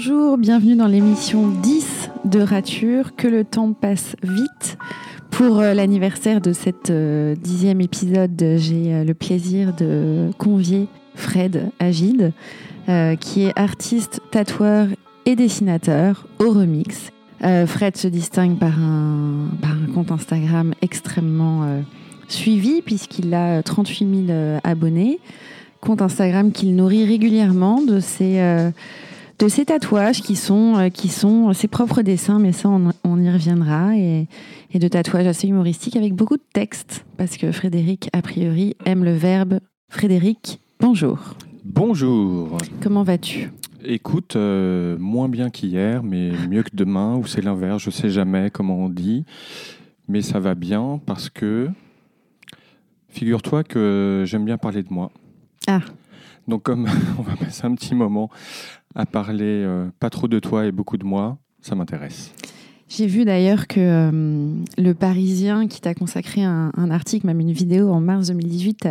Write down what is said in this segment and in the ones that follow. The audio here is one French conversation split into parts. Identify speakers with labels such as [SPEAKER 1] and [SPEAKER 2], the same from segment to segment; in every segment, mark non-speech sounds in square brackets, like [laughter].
[SPEAKER 1] Bonjour, bienvenue dans l'émission 10 de Rature, que le temps passe vite. Pour euh, l'anniversaire de cet euh, dixième épisode, j'ai euh, le plaisir de convier Fred Agide, qui est artiste, tatoueur et dessinateur au remix. Fred se distingue par un, compte Instagram extrêmement suivi, puisqu'il a 38 000 euh, abonnés. Compte Instagram qu'il nourrit régulièrement de ses, de ses tatouages qui sont, euh, qui sont ses propres dessins, mais ça, on, on y reviendra. Et, et de tatouages assez humoristiques avec beaucoup de textes, parce que Frédéric, a priori, aime le verbe. Frédéric, bonjour.
[SPEAKER 2] Bonjour.
[SPEAKER 1] Comment vas-tu?
[SPEAKER 2] Écoute, euh, moins bien qu'hier, mais mieux que demain, ou c'est l'inverse, je sais jamais comment on dit. Mais ça va bien parce que, figure-toi que j'aime bien parler de moi.
[SPEAKER 1] Ah.
[SPEAKER 2] Donc comme [laughs] on va passer un petit moment à parler euh, pas trop de toi et beaucoup de moi, ça m'intéresse.
[SPEAKER 1] J'ai vu d'ailleurs que euh, le Parisien qui t'a consacré un, un article, même une vidéo en mars 2018,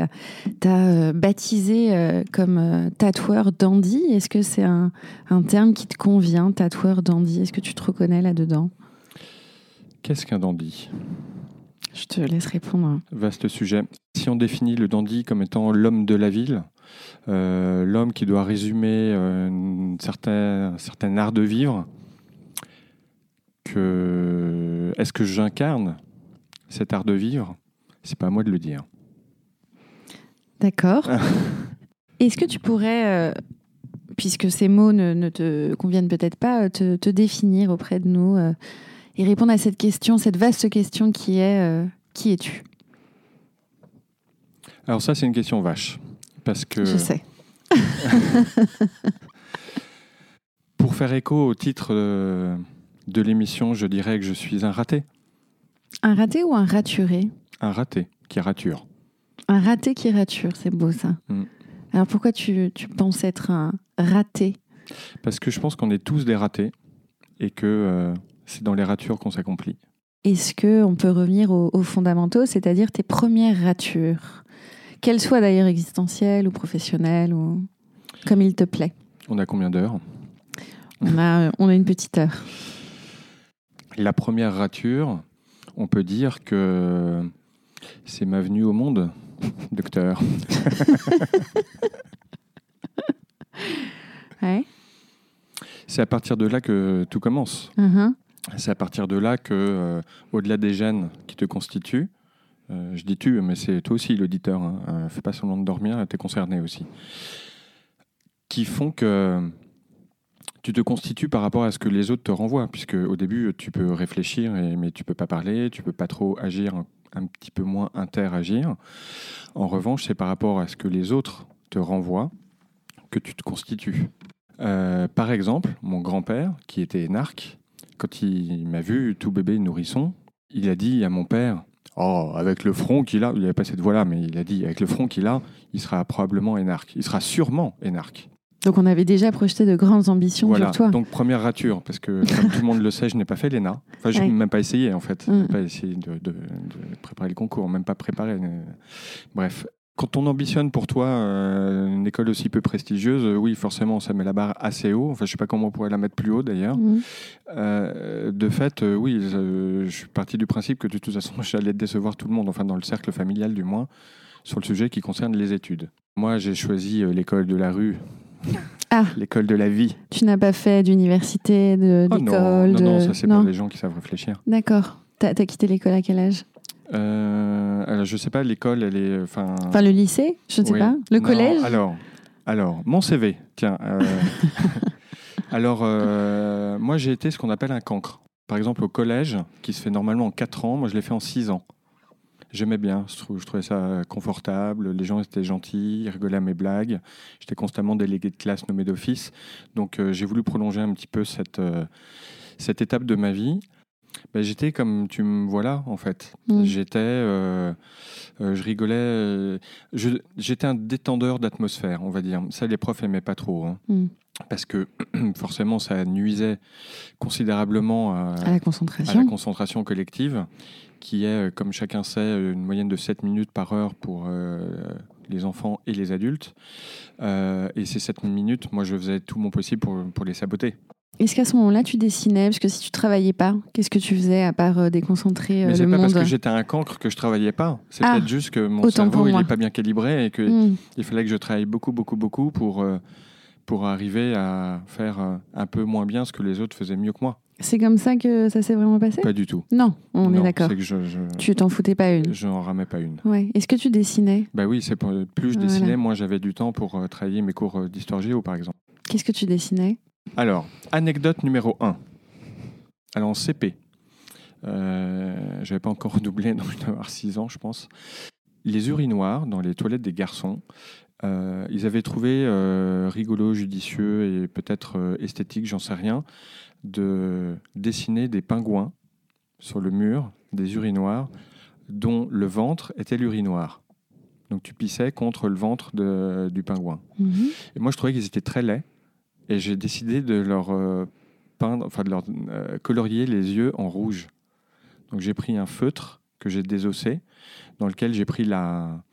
[SPEAKER 1] t'a- euh, baptisé euh, comme tatoueur dandy. Est-ce que c'est un, un terme qui te convient, tatoueur dandy? Est-ce que tu te reconnais là-dedans?
[SPEAKER 2] Qu'est-ce qu'un dandy?
[SPEAKER 1] Je te laisse répondre.
[SPEAKER 2] Vaste sujet. Si on définit le dandy comme étant l'homme de la ville, euh, l'homme qui doit résumer euh, certain, un certain art de vivre, que est-ce que j'incarne cet art de vivre? C'est pas à moi de le dire.
[SPEAKER 1] D'accord. [laughs] Est-ce que tu pourrais, euh, puisque ces mots ne, ne te conviennent peut-être pas, te, te définir auprès de nous euh, et répondre à cette question, cette vaste question qui est euh, qui es-tu?
[SPEAKER 2] Alors ça, c'est une question vache. Parce que
[SPEAKER 1] Je sais. [laughs]
[SPEAKER 2] pour faire écho au titre euh, de l'émission, je dirais que je suis un raté.
[SPEAKER 1] Un raté ou un raturé?
[SPEAKER 2] Un raté qui rature.
[SPEAKER 1] Un raté qui rature, c'est beau ça.
[SPEAKER 2] Mm.
[SPEAKER 1] Alors pourquoi tu, tu penses être un raté?
[SPEAKER 2] Parce que je pense qu'on est tous des ratés et que euh, c'est dans les ratures qu'on s'accomplit.
[SPEAKER 1] Est-ce que on peut revenir aux, aux fondamentaux, c'est-à-dire tes premières ratures, qu'elles soient d'ailleurs existentielles ou professionnelles ou comme il te plaît
[SPEAKER 2] On a combien d'heures?
[SPEAKER 1] On a, on a une petite heure.
[SPEAKER 2] La première rature, on peut dire que c'est ma venue au monde, [laughs] docteur. [laughs]
[SPEAKER 1] Ouais.
[SPEAKER 2] C'est à partir de là que tout commence.
[SPEAKER 1] Mhm.
[SPEAKER 2] C'est à partir de là que, euh, au-delà des gènes qui te constituent, euh, je dis tu, mais c'est toi aussi l'auditeur, hein, euh, fais pas semblant de dormir, tu es concerné aussi, qui font que tu te constitues par rapport à ce que les autres te renvoient, puisque au début tu peux réfléchir, mais tu peux pas parler, tu peux pas trop agir, un, un petit peu moins interagir. En revanche, c'est par rapport à ce que les autres te renvoient que tu te constitues. Par exemple, mon grand-père, qui était énarque, quand il m'a vu tout bébé nourrisson, il a dit à mon père Oh, avec le front qu'il a, il n'avait pas cette voix-là, mais il a dit Avec le front qu'il a, il sera probablement énarque. Il sera sûrement énarque.
[SPEAKER 1] Donc on avait déjà projeté de grandes ambitions
[SPEAKER 2] Voilà.
[SPEAKER 1] sur toi.
[SPEAKER 2] Donc, première rature, parce que comme tout le monde le sait, je n'ai pas fait l'ENA. Enfin, je n'ai
[SPEAKER 1] Ouais.
[SPEAKER 2] même pas essayé, en fait. Je
[SPEAKER 1] Mm.
[SPEAKER 2] n'ai pas essayé de, de- de préparer le concours, même pas préparer. euh, Bref. Quand on ambitionne pour toi euh, une école aussi peu prestigieuse, euh, oui, forcément, ça met la barre assez haut. Enfin, je sais pas comment on pourrait la mettre plus haut, d'ailleurs.
[SPEAKER 1] Mhm.
[SPEAKER 2] Euh, de fait, oui, je, je suis parti du principe que de toute façon, [laughs] j'allais décevoir tout le monde, enfin dans le cercle familial du moins, sur le sujet qui concerne les études. Moi, j'ai choisi l'école de la rue,
[SPEAKER 1] Ah. [laughs]
[SPEAKER 2] l'école de la vie.
[SPEAKER 1] Tu n'as pas fait d'université, de-
[SPEAKER 2] Oh non,
[SPEAKER 1] d'école
[SPEAKER 2] non, non, ça c'est pour les gens qui savent réfléchir.
[SPEAKER 1] D'accord. T'as as quitté l'école à quel âge?
[SPEAKER 2] Alors, je sais pas, l'école, elle est, enfin.
[SPEAKER 1] Enfin le lycée Je ne sais
[SPEAKER 2] oui.
[SPEAKER 1] pas. Le
[SPEAKER 2] Non,
[SPEAKER 1] collège
[SPEAKER 2] Alors, alors, mon CV, tiens. euh, [laughs] alors, euh, moi, j'ai été ce qu'on appelle un cancre. Par exemple, au collège, qui se fait normalement en 4 ans, moi, je l'ai fait en 6 ans. J'aimais bien, je, trou- je trouvais ça confortable, les gens étaient gentils, ils rigolaient à mes blagues. J'étais constamment délégué de classe nommé d'office. Donc, euh, j'ai voulu prolonger un petit peu cette, euh, cette étape de ma vie. Ben, J'étais comme tu me vois là, en fait.
[SPEAKER 1] Mm.
[SPEAKER 2] J'étais, euh, euh, je rigolais, euh, j'étais un détendeur d'atmosphère, on va dire. Ça, les profs aimaient pas trop. hein.
[SPEAKER 1] Mm.
[SPEAKER 2] parce que [clears throat] forcément, ça nuisait considérablement à,
[SPEAKER 1] À la
[SPEAKER 2] à
[SPEAKER 1] concentration.
[SPEAKER 2] la concentration collective. qui est, comme chacun sait, une moyenne de 7 minutes par heure pour les enfants et les adultes. et ces 7 minutes, moi, je faisais tout mon possible pour, pour les saboter.
[SPEAKER 1] Est-ce qu'à ce, moment-là, tu dessinais? Parce que si tu travaillais pas, qu'est-ce que tu faisais à part euh, déconcentrer
[SPEAKER 2] euh,
[SPEAKER 1] Mais
[SPEAKER 2] c'est
[SPEAKER 1] pas
[SPEAKER 2] parce que j'étais un cancre que je travaillais pas. C'est
[SPEAKER 1] Ah,
[SPEAKER 2] peut-être juste que mon cerveau il
[SPEAKER 1] moi.
[SPEAKER 2] est pas bien calibré et qu'il
[SPEAKER 1] Hmm.
[SPEAKER 2] fallait que je travaille beaucoup, beaucoup, beaucoup pour, euh, pour arriver à faire euh, un peu moins bien ce que les autres faisaient mieux que moi.
[SPEAKER 1] C'est comme ça que ça s'est vraiment passé?
[SPEAKER 2] Pas du tout.
[SPEAKER 1] Non, on est d'accord.
[SPEAKER 2] Je, je,
[SPEAKER 1] Tu t'en foutais pas une?
[SPEAKER 2] je n'en ramais pas une.
[SPEAKER 1] Ouais. Est-ce que tu dessinais?
[SPEAKER 2] Bah oui, c'est plus je
[SPEAKER 1] Voilà.
[SPEAKER 2] dessinais, moins j'avais du temps pour travailler mes cours d'histoire géo, par exemple.
[SPEAKER 1] Qu'est-ce que tu dessinais?
[SPEAKER 2] Alors, anecdote numéro 1. Alors, en CP, euh, j'avais pas encore [laughs] redoublé, donc je dois avoir 6 ans, je pense. Les urinoirs dans les toilettes des garçons, euh, ils avaient trouvé euh, rigolo, judicieux et peut-être esthétique, j'en sais rien, de dessiner des pingouins sur le mur des urinoirs dont le ventre était l'urinoir. Donc tu pissais contre le ventre de- du pingouin.
[SPEAKER 1] Mhm.
[SPEAKER 2] Et moi, je trouvais qu'ils étaient très laids. Et j'ai décidé de leur euh, peindre, enfin de leur euh, colorier les yeux en rouge. Donc j'ai pris un feutre que j'ai désossé, dans lequel j'ai pris la,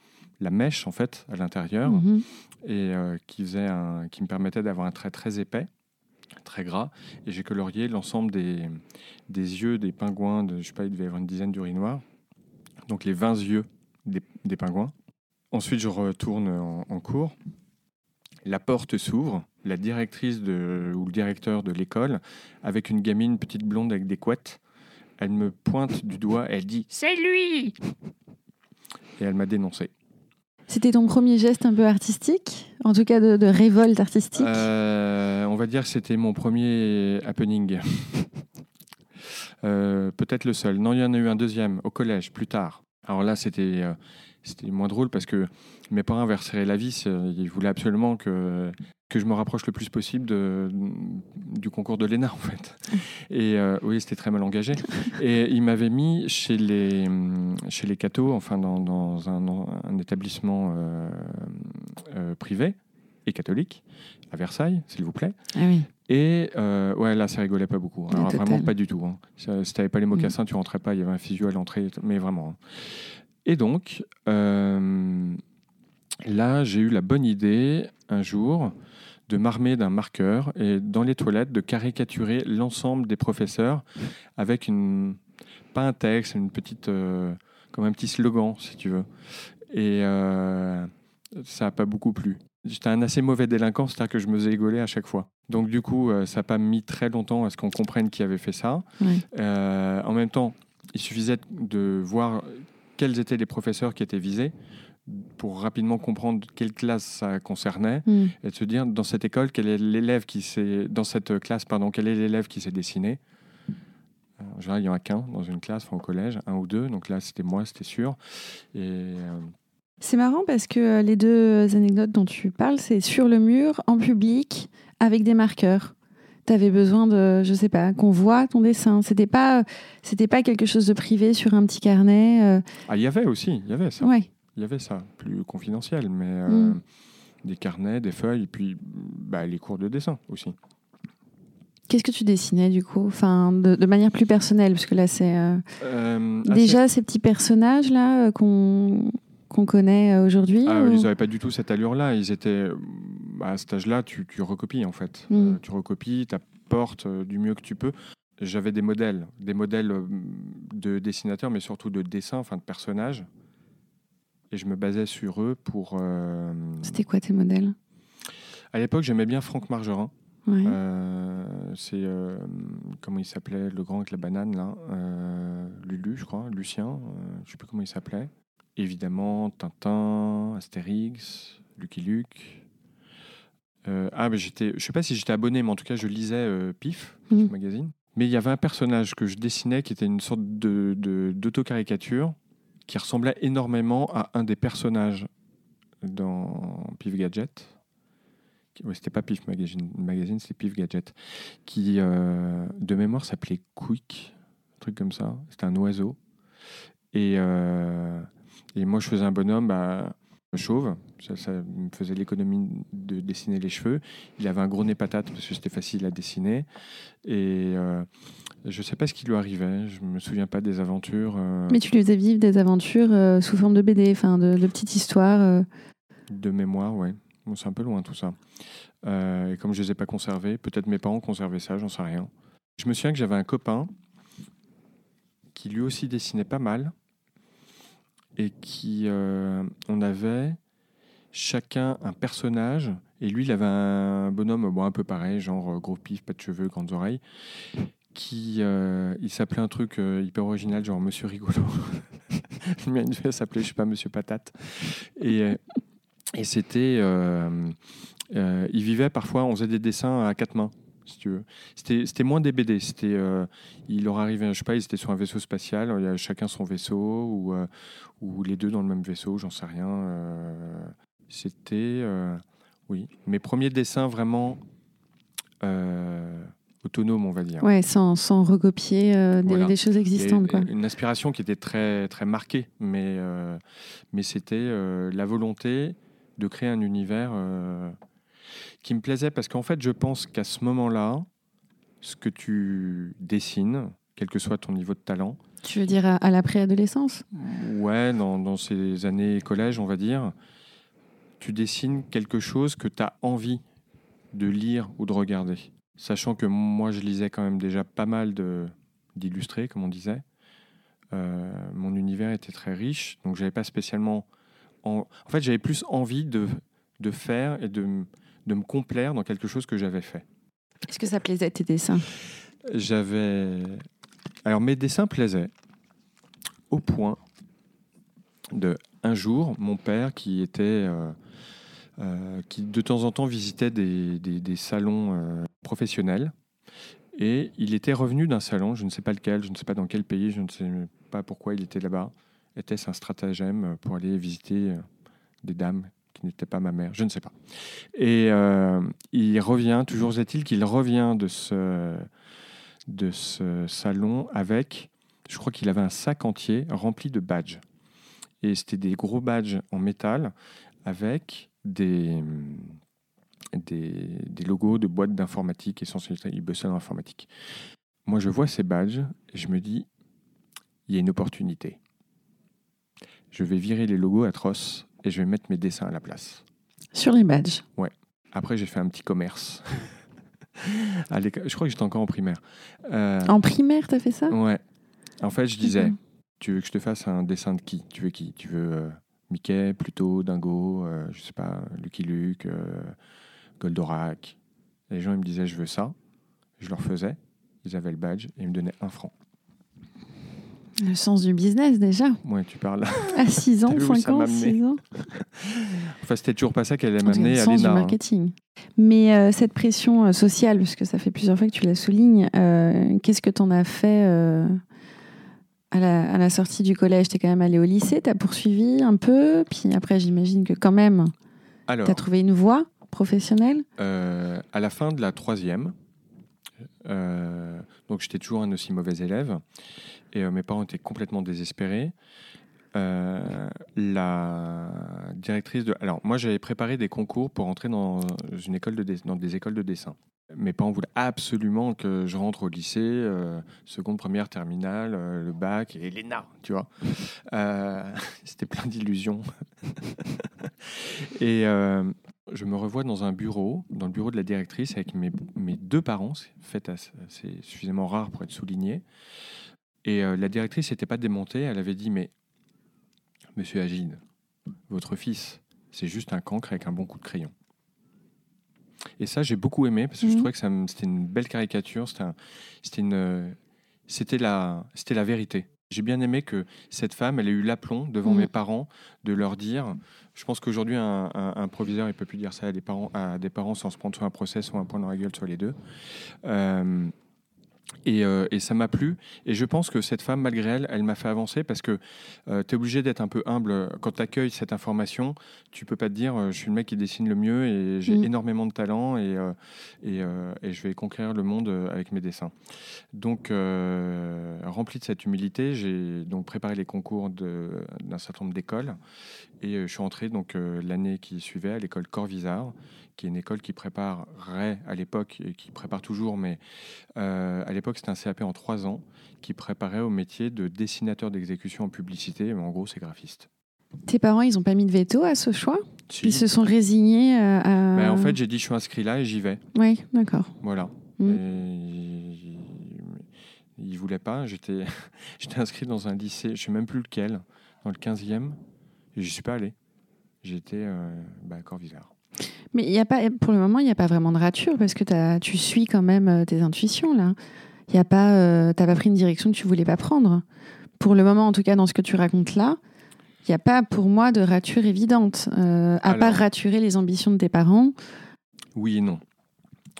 [SPEAKER 2] la mèche en fait à l'intérieur
[SPEAKER 1] Mhm.
[SPEAKER 2] et euh, qui faisait un, qui me permettait d'avoir un trait très épais, très gras. Et j'ai colorié l'ensemble des, des yeux des pingouins. De, je sais pas, il devait y avoir une dizaine d'urinoirs. Donc les 20 yeux des, des pingouins. Ensuite, je retourne en, en cours. La porte s'ouvre. La directrice de, ou le directeur de l'école, avec une gamine petite blonde avec des couettes, elle me pointe du doigt. Elle dit C'est lui Et elle m'a dénoncé.
[SPEAKER 1] C'était ton premier geste un peu artistique En tout cas de, de révolte artistique?
[SPEAKER 2] Euh, on va dire que c'était mon premier happening. [laughs] Euh, Peut-être le seul. Non, il y en a eu un deuxième au collège, plus tard. Alors là, c'était euh, c'était moins drôle parce que mes parents avaient resserré la vis. euh, Ils voulaient absolument que, que je me rapproche le plus possible de, du concours de l'ENA, en fait. [laughs] Et euh, oui, c'était très mal engagé. Et ils m'avaient mis chez les, chez les cathos, enfin dans, dans un, un établissement euh, euh, privé et catholique, à Versailles, s'il vous plaît.
[SPEAKER 1] Ah oui.
[SPEAKER 2] Et euh, ouais, là, ça rigolait pas beaucoup. Alors,
[SPEAKER 1] totale.
[SPEAKER 2] vraiment pas du tout. Hein. Si t'avais pas les mocassins, tu rentrais pas. Il y avait un physio à l'entrée, mais vraiment. hein. Et donc, euh, là, j'ai eu la bonne idée un jour de m'armer d'un marqueur et dans les toilettes de caricaturer l'ensemble des professeurs avec une pas un texte, une petite euh, comme un petit slogan, si tu veux. Et euh, ça n'a pas beaucoup plu. J'étais un assez mauvais délinquant, c'est-à-dire que je me faisais égoler à chaque fois. Donc du coup, ça n'a pas mis très longtemps à ce qu'on comprenne qui avait fait ça. En même temps, il suffisait de voir quels étaient les professeurs qui étaient visés pour rapidement comprendre quelle classe ça concernait
[SPEAKER 1] Hmm.
[SPEAKER 2] et de se dire dans cette école quel est l'élève qui s'est dans cette classe pardon quel est l'élève qui s'est dessiné? Euh, En général, il y en a qu'un dans une classe, enfin, au collège, un ou deux. Donc là, c'était moi, c'était sûr. Et euh,
[SPEAKER 1] C'est marrant parce que euh, les deux anecdotes dont tu parles, c'est sur le mur, en public, avec des marqueurs. Tu avais besoin de, je sais pas, qu'on voit ton dessin. C'était pas, c'était pas quelque chose de privé sur un petit carnet. euh,
[SPEAKER 2] ah, il y avait aussi, il y avait ça.
[SPEAKER 1] Ouais.
[SPEAKER 2] Il y avait ça, plus confidentiel, mais euh,
[SPEAKER 1] Mm.
[SPEAKER 2] des carnets, des feuilles, et puis bah, les cours de dessin aussi.
[SPEAKER 1] Qu'est-ce que tu dessinais du coup? Enfin, de, de manière plus personnelle, parce que là, c'est euh,
[SPEAKER 2] assez-
[SPEAKER 1] déjà ces petits personnages là qu'on qu'on connaît aujourd'hui.
[SPEAKER 2] Ah,
[SPEAKER 1] ou-
[SPEAKER 2] ils n'avaient pas du tout cette allure-là. Ils étaient euh, à cet âge-là, tu, tu recopies en fait.
[SPEAKER 1] Mm.
[SPEAKER 2] Euh, tu recopies, tu apportes euh, du mieux que tu peux. J'avais des modèles, des modèles euh, de dessinateurs, mais surtout de dessins, enfin de personnages. Et je me basais sur eux pour. euh,
[SPEAKER 1] C'était quoi tes modèles?
[SPEAKER 2] À l'époque, j'aimais bien Franck Margerin.
[SPEAKER 1] Ouais.
[SPEAKER 2] Euh, c'est euh, comment il s'appelait le grand avec la banane là? Lulu je crois Lucien je sais plus comment il s'appelait évidemment Tintin Astérix Lucky Luke Euh, ah mais j'étais je sais pas si j'étais abonné mais en tout cas je lisais euh, Pif Pif
[SPEAKER 1] Mhm.
[SPEAKER 2] magazine mais il y avait un personnage que je dessinais qui était une sorte de d'autocaricature qui ressemblait énormément à un des personnages dans Pif Gadget ouais, c'était pas Pif Magazine, magazine c'était Pif Gadget, qui euh, de mémoire s'appelait Quick, un truc comme ça. C'était un oiseau. Et, euh, et moi, je faisais un bonhomme, bah, chauve. Ça, ça me faisait l'économie de dessiner les cheveux. Il avait un gros nez patate parce que c'était facile à dessiner. Et euh, je ne sais pas ce qui lui arrivait. Je ne me souviens pas des aventures. euh,
[SPEAKER 1] Mais tu lui faisais vivre des aventures euh, sous forme de BD, enfin de, de petites histoires.
[SPEAKER 2] De mémoire. Bon, c'est un peu loin tout ça. Et comme je ne les ai pas conservés, peut-être mes parents conservaient ça, j'en sais rien. Je me souviens que j'avais un copain qui lui aussi dessinait pas mal et qui, euh, on avait chacun un personnage et lui il avait un bonhomme bon, un peu pareil, genre euh, gros pif, pas de cheveux, grandes oreilles, qui euh, il s'appelait un truc hyper original, genre Monsieur Rigolo. [laughs] Il s'appelait, je sais pas, Monsieur Patate. Et, et c'était. il vivait parfois, on faisait des dessins à quatre mains, si tu veux. C'était c'était moins des BD. C'était, euh, il leur arrivait, je sais pas, ils étaient sur un vaisseau spatial, il y a chacun son vaisseau, ou, euh, ou les deux dans le même vaisseau, j'en sais rien. euh, c'était. euh, oui, mes premiers dessins vraiment autonomes, on va dire.
[SPEAKER 1] Ouais, sans, sans recopier des,
[SPEAKER 2] Voilà.
[SPEAKER 1] des choses existantes.
[SPEAKER 2] Et-
[SPEAKER 1] Quoi.
[SPEAKER 2] Une aspiration qui était très, très marquée, mais, mais c'était la volonté de créer un univers qui me plaisait parce qu'en fait, je pense qu'à ce moment-là, ce que tu dessines, quel que soit ton niveau de talent,
[SPEAKER 1] Tu veux dire à, à la préadolescence
[SPEAKER 2] ouais, dans, dans ces années collège, on va dire, tu dessines quelque chose que tu as envie de lire ou de regarder. Sachant que moi, je lisais quand même déjà pas mal d'illustrés, comme on disait. Euh, mon univers était très riche, donc j'avais pas spécialement. En, en fait, j'avais plus envie de, de faire et de, de me complaire dans quelque chose que j'avais fait.
[SPEAKER 1] Est-ce que ça plaisait tes dessins?
[SPEAKER 2] J'avais. Alors, mes dessins plaisaient au point de un jour, mon père qui était. euh, euh, qui de temps en temps visitait des, des- des salons euh, professionnels. Et il était revenu d'un salon, je ne sais pas lequel, je ne sais pas dans quel pays, je ne sais pas pourquoi il était là-bas. Était-ce un stratagème pour aller visiter des dames qui n'étaient pas ma mère Je ne sais pas. Et euh, il revient, toujours est-il qu'il revient de ce, de ce salon avec, je crois qu'il avait un sac entier rempli de badges. Et c'était des gros badges en métal avec des, des, des logos de boîtes d'informatique, essentiellement, il bossait dans l'informatique. Moi, je vois ces badges et je me dis, il y a une opportunité. Je vais virer les logos atroces et je vais mettre mes dessins à la place.
[SPEAKER 1] Sur les badges.
[SPEAKER 2] Après, j'ai fait un petit commerce. [laughs] À je crois que j'étais encore en primaire. Euh,
[SPEAKER 1] En primaire, t'as fait ça?
[SPEAKER 2] Ouais. En fait, je disais,
[SPEAKER 1] D'accord.
[SPEAKER 2] tu veux que je te fasse un dessin de qui? Tu veux qui? Tu veux euh, Mickey, Pluto, Dingo, euh, je sais pas, Lucky Luke, euh, Goldorak? Les gens, ils me disaient, je veux ça. Je leur faisais. Ils avaient le badge et ils me donnaient un franc.
[SPEAKER 1] Le sens du business déjà.
[SPEAKER 2] Ouais, tu parles.
[SPEAKER 1] À 6 ans, [laughs]
[SPEAKER 2] T'as vu où
[SPEAKER 1] 5
[SPEAKER 2] ça
[SPEAKER 1] ans,
[SPEAKER 2] m'a amené
[SPEAKER 1] 6 ans. [laughs]
[SPEAKER 2] enfin, c'était toujours pas ça qu'elle allait
[SPEAKER 1] En tout cas,
[SPEAKER 2] m'amener
[SPEAKER 1] le
[SPEAKER 2] à
[SPEAKER 1] sens du
[SPEAKER 2] l'ENA. hein.
[SPEAKER 1] marketing. Mais euh, cette pression euh, sociale, puisque ça fait plusieurs fois que tu la soulignes, euh, qu'est-ce que tu en as fait euh, à, la, à la sortie du collège? Tu es quand même allé au lycée, tu as poursuivi un peu, puis après j'imagine que quand même, tu as trouvé une voie professionnelle?
[SPEAKER 2] À la fin de la troisième, euh, donc j'étais toujours un aussi mauvais élève, et euh, mes parents étaient complètement désespérés. Euh, la directrice de... Alors, moi, j'avais préparé des concours pour entrer dans, une école de dans des écoles de dessin. Mes parents voulaient absolument que je rentre au lycée, seconde, première, terminale, le bac et l'ENA, tu vois. [laughs] C'était plein d'illusions. [laughs] et je me revois dans un bureau, dans le bureau de la directrice, avec mes, mes deux parents. C'est fait assez- c'est suffisamment rare pour être souligné. Et euh, la directrice n'était pas démontée. Elle avait dit Mais, monsieur Agide, votre fils, c'est juste un cancre avec un bon coup de crayon. Et ça, j'ai beaucoup aimé parce que je
[SPEAKER 1] Mhm.
[SPEAKER 2] trouvais que ça me- c'était une belle caricature. C'était un- c'était une, c'était la, c'était la vérité. J'ai bien aimé que cette femme, elle ait eu l'aplomb devant
[SPEAKER 1] Mhm.
[SPEAKER 2] mes parents de leur dire. Je pense qu'aujourd'hui, un, proviseur, il peut plus dire ça à des parents, à des parents sans se prendre soit un procès, soit un point dans la gueule, soit les deux. Euh, et, euh, et ça m'a plu. Et je pense que cette femme, malgré elle, elle m'a fait avancer parce que tu es obligé d'être un peu humble. Quand tu accueilles cette information, tu peux pas te dire euh, je suis le mec qui dessine le mieux et j'ai
[SPEAKER 1] Mm.
[SPEAKER 2] énormément de talent et, euh, et, euh, et je vais conquérir le monde euh, avec mes dessins. Donc, euh, rempli de cette humilité, j'ai donc préparé les concours d'un certain nombre d'écoles Et euh, je suis entré donc euh, l'année qui suivait à l'école Corvisart, qui est une école qui préparait à l'époque, et qui prépare toujours, mais euh, à l'époque c'était un CAP en trois ans, qui préparait au métier de dessinateur d'exécution en publicité. Mais en gros, c'est graphiste.
[SPEAKER 1] Tes parents, ils n'ont pas mis de veto à ce choix?
[SPEAKER 2] Si.
[SPEAKER 1] Ils se sont résignés à... à-
[SPEAKER 2] Ben, en fait, j'ai dit je suis inscrit là et j'y vais.
[SPEAKER 1] Oui, d'accord.
[SPEAKER 2] Voilà.
[SPEAKER 1] Mm.
[SPEAKER 2] Et il ne voulait pas. [laughs] J'étais inscrit dans un lycée, je ne sais même plus lequel, dans le 15e. Et je suis pas allé. J'étais euh, bah, à Corvisart.
[SPEAKER 1] Mais il y a pas, pour le moment, il n'y a pas vraiment de rature parce que t'as- tu suis quand même euh, tes intuitions là. Il y a pas, euh, t'as pas pris une direction que tu voulais pas prendre. Pour le moment, en tout cas, dans ce que tu racontes là, il n'y a pas pour moi de rature évidente. Euh, à
[SPEAKER 2] Alors.
[SPEAKER 1] part raturer les ambitions de tes parents.
[SPEAKER 2] Oui et non.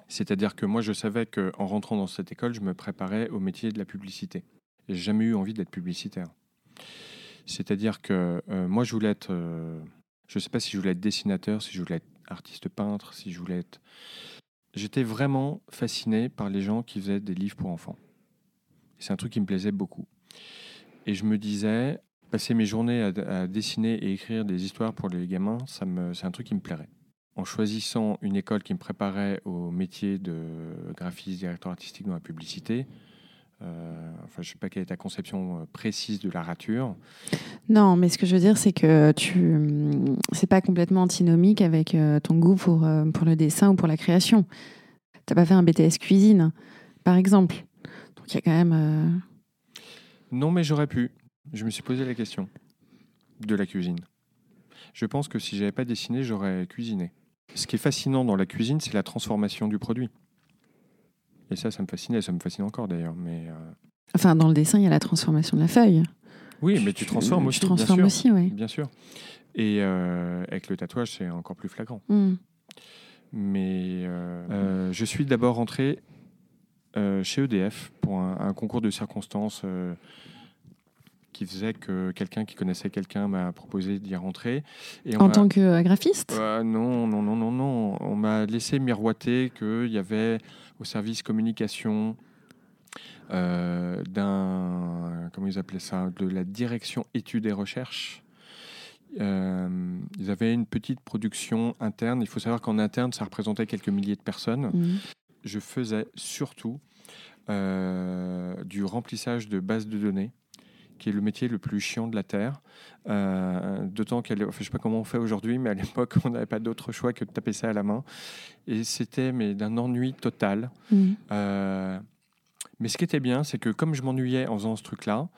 [SPEAKER 2] C'est-à-dire que moi, je savais qu'en rentrant dans cette école, je me préparais au métier de la publicité. J'ai jamais eu envie d'être publicitaire. C'est-à-dire que euh, moi, je voulais être. euh, je ne sais pas si je voulais être dessinateur, si je voulais être artiste peintre, si je voulais être. J'étais vraiment fasciné par les gens qui faisaient des livres pour enfants. C'est un truc qui me plaisait beaucoup. Et je me disais, passer mes journées à, dessiner et écrire des histoires pour les gamins, ça me, c'est un truc qui me plairait en choisissant une école qui me préparait au métier de graphiste, directeur artistique dans la publicité. Euh, enfin, je ne sais pas quelle est ta conception euh, précise de la rature.
[SPEAKER 1] Non, mais ce que je veux dire, c'est que tu, c'est pas complètement antinomique avec euh, ton goût pour, pour le dessin ou pour la création. T'as pas fait un BTS cuisine, par exemple. Donc il y a quand même. euh,
[SPEAKER 2] Non, mais j'aurais pu. Je me suis posé la question de la cuisine. Je pense que si j'avais pas dessiné, j'aurais cuisiné. Ce qui est fascinant dans la cuisine, c'est la transformation du produit. Et ça, ça me fascinait, ça me fascine encore d'ailleurs. Mais euh,
[SPEAKER 1] Enfin, dans le dessin, il y a la transformation de la feuille.
[SPEAKER 2] oui, mais tu transformes aussi,
[SPEAKER 1] Tu transformes
[SPEAKER 2] bien
[SPEAKER 1] aussi, oui.
[SPEAKER 2] Bien sûr. Et euh, avec le tatouage, c'est encore plus flagrant.
[SPEAKER 1] Mm.
[SPEAKER 2] Mais euh, je suis d'abord rentré chez EDF pour un, un concours de circonstances qui faisait que quelqu'un qui connaissait quelqu'un m'a proposé d'y rentrer. Et
[SPEAKER 1] En tant que graphiste?
[SPEAKER 2] Euh, non, non, non, non, non. On m'a laissé miroiter qu'il y avait au service communication euh, d'un, comment ils appelaient ça, de la direction études et recherches. Euh, ils avaient une petite production interne. Il faut savoir qu'en interne, ça représentait quelques milliers de personnes.
[SPEAKER 1] Mm.
[SPEAKER 2] Je faisais surtout euh, du remplissage de bases de données, qui est le métier le plus chiant de la Terre. Euh, D'autant qu'elle, enfin, je ne sais pas comment on fait aujourd'hui, mais à l'époque, on n'avait pas d'autre choix que de taper ça à la main. Et c'était mais d'un ennui total.
[SPEAKER 1] Mm.
[SPEAKER 2] Euh, mais ce qui était bien, c'est que comme je m'ennuyais en faisant ce truc-là,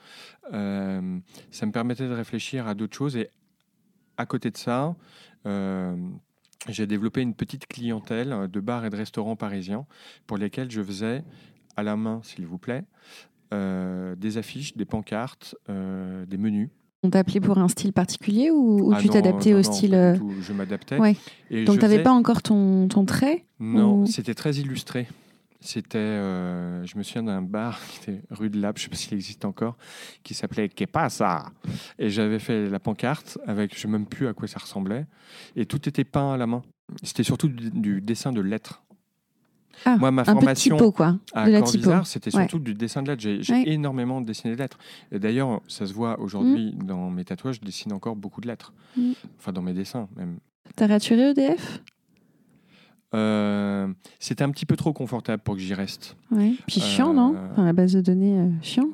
[SPEAKER 2] euh, ça me permettait de réfléchir à d'autres choses. Et à côté de ça, euh, j'ai développé une petite clientèle de bars et de restaurants parisiens pour lesquels je faisais à la main, s'il vous plaît, des affiches, des pancartes, euh, des menus.
[SPEAKER 1] On t'a appelé pour un style particulier ou, ou
[SPEAKER 2] Ah
[SPEAKER 1] tu t'adaptais au
[SPEAKER 2] non,
[SPEAKER 1] style. euh,
[SPEAKER 2] tout. Je m'adaptais.
[SPEAKER 1] Ouais. Donc tu n'avais
[SPEAKER 2] faisais-
[SPEAKER 1] pas encore ton, ton trait
[SPEAKER 2] Non,
[SPEAKER 1] Ou-
[SPEAKER 2] c'était très illustré. C'était, euh, je me souviens d'un bar [laughs] qui était rue de Lab, je ne sais pas s'il existe encore, qui s'appelait Que pasa Et j'avais fait la pancarte avec, je ne sais même plus à quoi ça ressemblait, et tout était peint à la main. C'était surtout du, du dessin de lettres.
[SPEAKER 1] Ah,
[SPEAKER 2] Moi, ma formation
[SPEAKER 1] typo, quoi.
[SPEAKER 2] À. Corvisart, c'était
[SPEAKER 1] Ouais.
[SPEAKER 2] surtout du dessin de lettres. J'ai
[SPEAKER 1] Ouais.
[SPEAKER 2] énormément dessiné de lettres. Et d'ailleurs, ça se voit aujourd'hui dans mes tatouages, je dessine encore beaucoup de lettres.
[SPEAKER 1] Mm.
[SPEAKER 2] Enfin, dans mes dessins même.
[SPEAKER 1] T'as raturé EDF
[SPEAKER 2] Euh, C'était un petit peu trop confortable pour que j'y reste.
[SPEAKER 1] Ouais. Puis chiant,
[SPEAKER 2] Euh,
[SPEAKER 1] non? Enfin, La base de données, euh, chiant.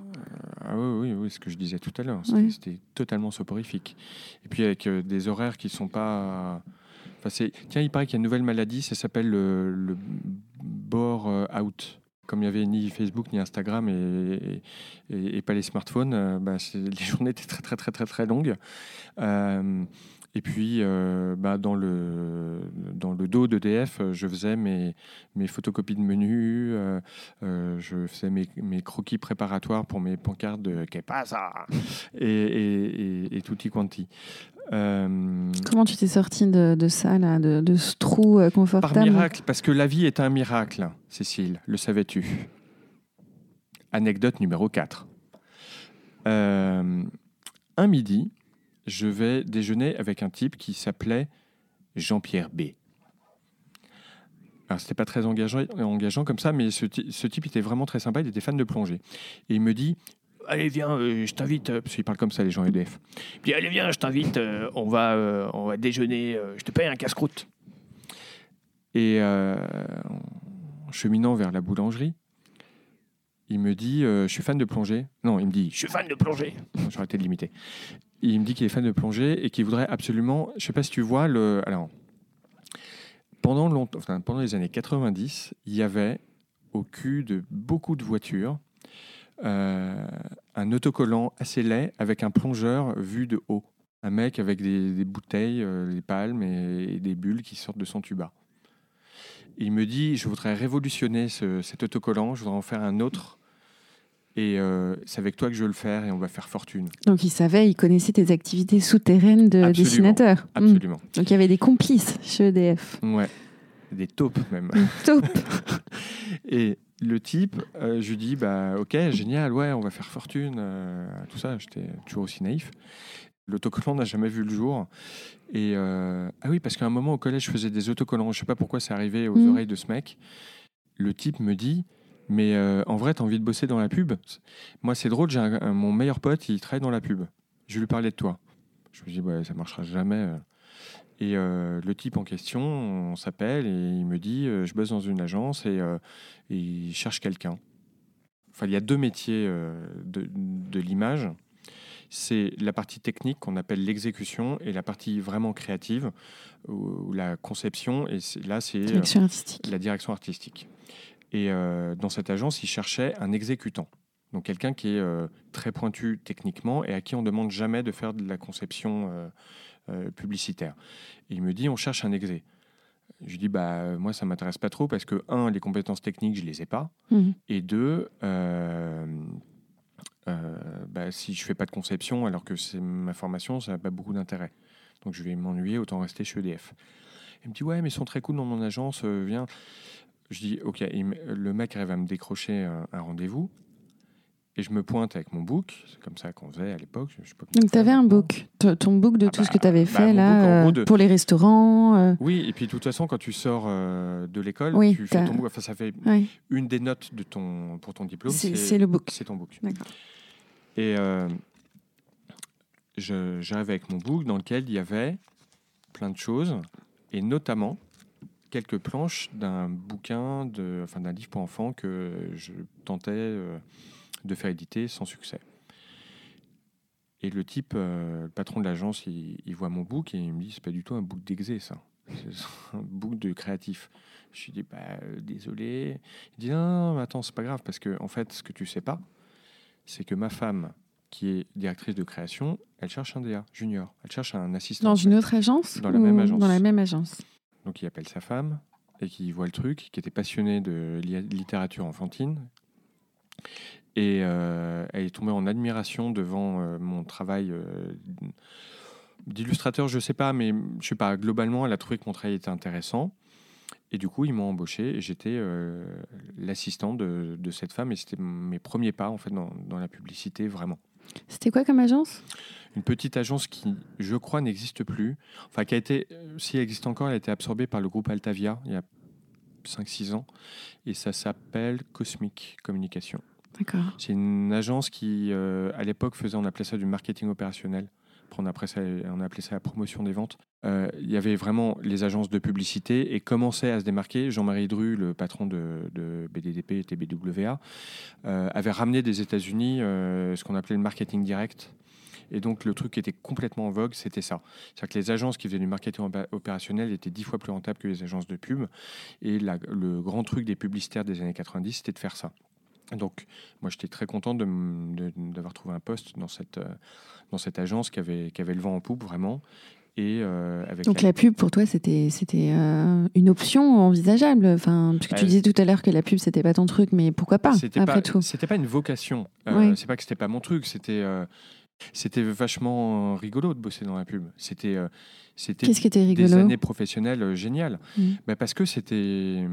[SPEAKER 2] Ah oui, oui, oui, ce que je disais tout à l'heure. C'était
[SPEAKER 1] Ouais.
[SPEAKER 2] totalement soporifique. Et puis avec euh, des horaires qui sont pas. Tiens, il paraît qu'il y a une nouvelle maladie, ça s'appelle le, bore euh, out. Comme il n'y avait ni Facebook ni Instagram et, pas les smartphones, euh, bah, [laughs] les journées étaient très très très très très longues. Euh, et puis, euh, bah, dans, le, dans le dos d'EDF, euh, je faisais mes, mes photocopies de menus, euh, euh, je faisais mes, mes croquis préparatoires pour mes pancartes de Que pasa et, et, et, et tutti quanti.
[SPEAKER 1] Comment tu t'es sorti de, de ça, là, de, de ce trou euh,
[SPEAKER 2] par
[SPEAKER 1] confortable
[SPEAKER 2] miracle, parce que la vie est un miracle, Cécile, le savais-tu? Anecdote numéro 4. Euh, un midi, je vais déjeuner avec un type qui s'appelait Jean-Pierre B. Alors, c'était pas très engageant, comme ça, mais ce, ty- ce type était vraiment très sympa, il était fan de plongée. Et il me dit allez viens, euh, je t'invite, euh, parce qu'ils parlent comme ça les gens EDF. Dit allez viens, je t'invite, euh, on va, on va déjeuner, je te paye un casse-croûte. Et en cheminant vers la boulangerie, il me dit, euh, je suis fan de plongée. Non, il me dit, je suis fan de plongée. Non, J'aurais été limité. Il me dit qu'il est fan de plongée et qu'il voudrait absolument, je sais pas si tu vois le, alors pendant les années 90, il y avait au cul de beaucoup de voitures euh, un autocollant assez laid avec un plongeur vu de haut. Un mec avec des, bouteilles, euh, des palmes et des bulles qui sortent de son tuba. Il me dit, je voudrais révolutionner ce- cet autocollant, je voudrais en faire un autre. Et euh, c'est avec toi que je veux le faire et on va faire fortune.
[SPEAKER 1] Donc il savait, il connaissait tes activités souterraines de
[SPEAKER 2] Absolument.
[SPEAKER 1] dessinateur. Hmm.
[SPEAKER 2] Absolument.
[SPEAKER 1] Donc il y avait des complices chez EDF.
[SPEAKER 2] Ouais. Des taupes même. [laughs]
[SPEAKER 1] Top.
[SPEAKER 2] Et le type, euh, je lui dis, bah ok, génial, ouais, on va faire fortune, euh, tout ça. J'étais toujours aussi naïf. L'autocollant n'a jamais vu le jour. Et euh, ah oui, parce qu'à un moment au collège, je faisais des autocollants. Je sais pas pourquoi c'est arrivé aux
[SPEAKER 1] Mhm.
[SPEAKER 2] oreilles de ce mec. Le type me dit, mais euh, en vrai, t'as envie de bosser dans la pub? Moi, c'est drôle, j'ai mon meilleur pote, il travaille dans la pub. Je lui parlais de toi. Je me dis, ouais, ça marchera jamais. euh. Et euh, le type en question, on s'appelle et il me dit, je bosse dans une agence et, et il cherche quelqu'un. Enfin, il y a deux métiers de, de l'image. C'est la partie technique qu'on appelle l'exécution et la partie vraiment créative, ou, la conception. Et là, c'est euh,
[SPEAKER 1] Direction
[SPEAKER 2] la direction artistique. Et euh, dans cette agence, il cherchait un exécutant. Donc quelqu'un qui est euh, très pointu techniquement et à qui on demande jamais de faire de la conception euh, publicitaire. Et il me dit, on cherche un exé. Je lui dis, bah, moi, ça m'intéresse pas trop parce que, un, les compétences techniques, je les ai pas.
[SPEAKER 1] Mhm.
[SPEAKER 2] Et deux, bah, si je fais pas de conception alors que c'est ma formation, ça n'a pas beaucoup d'intérêt. Donc je vais m'ennuyer, autant rester chez EDF. Il me dit ouais, mais ils sont très cool dans mon agence, euh, viens. Je dis ok, le mec arrive à me décrocher un, un rendez-vous et je me pointe avec mon book, c'est comme ça qu'on faisait à l'époque.
[SPEAKER 1] Donc tu avais un book, Ton- ton book de
[SPEAKER 2] Ah
[SPEAKER 1] tout ce
[SPEAKER 2] bah,
[SPEAKER 1] que tu avais
[SPEAKER 2] bah,
[SPEAKER 1] fait là,
[SPEAKER 2] book, en gros,
[SPEAKER 1] euh,
[SPEAKER 2] de-
[SPEAKER 1] pour les restaurants. euh,
[SPEAKER 2] Oui, et puis de toute façon, quand tu sors euh, de l'école,
[SPEAKER 1] Oui,
[SPEAKER 2] tu fais ton book. Enfin, ça fait une des notes de ton, pour ton diplôme.
[SPEAKER 1] C'est c'est le book.
[SPEAKER 2] C'est ton book.
[SPEAKER 1] D'accord.
[SPEAKER 2] Et euh, j'arrive avec mon book dans lequel il y avait plein de choses, et notamment quelques planches d'un bouquin, de, enfin d'un livre pour enfants que je tentais euh, de faire éditer sans succès. Et le type, euh, le patron de l'agence, il, il voit mon book et il me dit c'est pas du tout un book d'exé ça, c'est [laughs] un book de créatif. Je lui dis bah euh, désolé. Il dit non, non, mais attends c'est pas grave parce que en fait ce que tu sais pas, c'est que ma femme, qui est directrice de création, elle cherche un DA junior. Elle cherche un assistant.
[SPEAKER 1] Dans une autre agence
[SPEAKER 2] Dans la même agence.
[SPEAKER 1] Dans la même agence.
[SPEAKER 2] Donc il appelle sa femme et qui voit le truc, qui était passionnée de li- littérature enfantine. Et euh, elle est tombée en admiration devant euh, mon travail euh, d'illustrateur, je sais pas, mais je sais pas, globalement, elle a trouvé que mon travail était intéressant. Et du coup, ils m'ont embauché et j'étais euh, l'assistant de, de cette femme et c'était mes premiers pas en fait dans, dans la publicité vraiment.
[SPEAKER 1] C'était quoi comme agence?
[SPEAKER 2] Une petite agence qui, je crois, n'existe plus. Enfin, qui a été, euh, si elle existe encore, elle a été absorbée par le groupe Altavia il y a 5-6 ans. Et ça s'appelle Cosmic Communication.
[SPEAKER 1] D'accord.
[SPEAKER 2] C'est une agence qui, euh, à l'époque, faisait, on appelait ça du marketing opérationnel. On, appelait ça, on appelait ça la promotion des ventes. Euh, il y avait vraiment les agences de publicité et commençait à se démarquer. Jean-Marie Dru, le patron de, BDDP et TBWA, euh, avait ramené des États-Unis euh, ce qu'on appelait le marketing direct. Et donc, le truc qui était complètement en vogue, c'était ça. C'est-à-dire que les agences qui faisaient du marketing opé- opérationnel étaient dix fois plus rentables que les agences de pub. Et le grand truc des publicitaires des années 90, c'était de faire ça. Donc, moi, j'étais très content d'avoir trouvé un poste dans cette, euh, dans cette agence qui avait, qui avait le vent en poupe, vraiment. Et euh, avec
[SPEAKER 1] Donc
[SPEAKER 2] la-
[SPEAKER 1] la pub pour toi c'était c'était euh, une option envisageable? Enfin, parce que tu
[SPEAKER 2] Ouais.
[SPEAKER 1] disais tout à l'heure que la pub c'était pas ton truc, mais pourquoi pas
[SPEAKER 2] C'était
[SPEAKER 1] après
[SPEAKER 2] pas,
[SPEAKER 1] tout?
[SPEAKER 2] C'était pas une vocation. Euh,
[SPEAKER 1] Oui.
[SPEAKER 2] C'est pas que c'était pas mon truc. C'était, c'était vachement rigolo de bosser dans la pub. C'était, c'était
[SPEAKER 1] Qu'est-ce qui était
[SPEAKER 2] des années professionnelles géniales.
[SPEAKER 1] Mhm.
[SPEAKER 2] Bah, parce que c'était,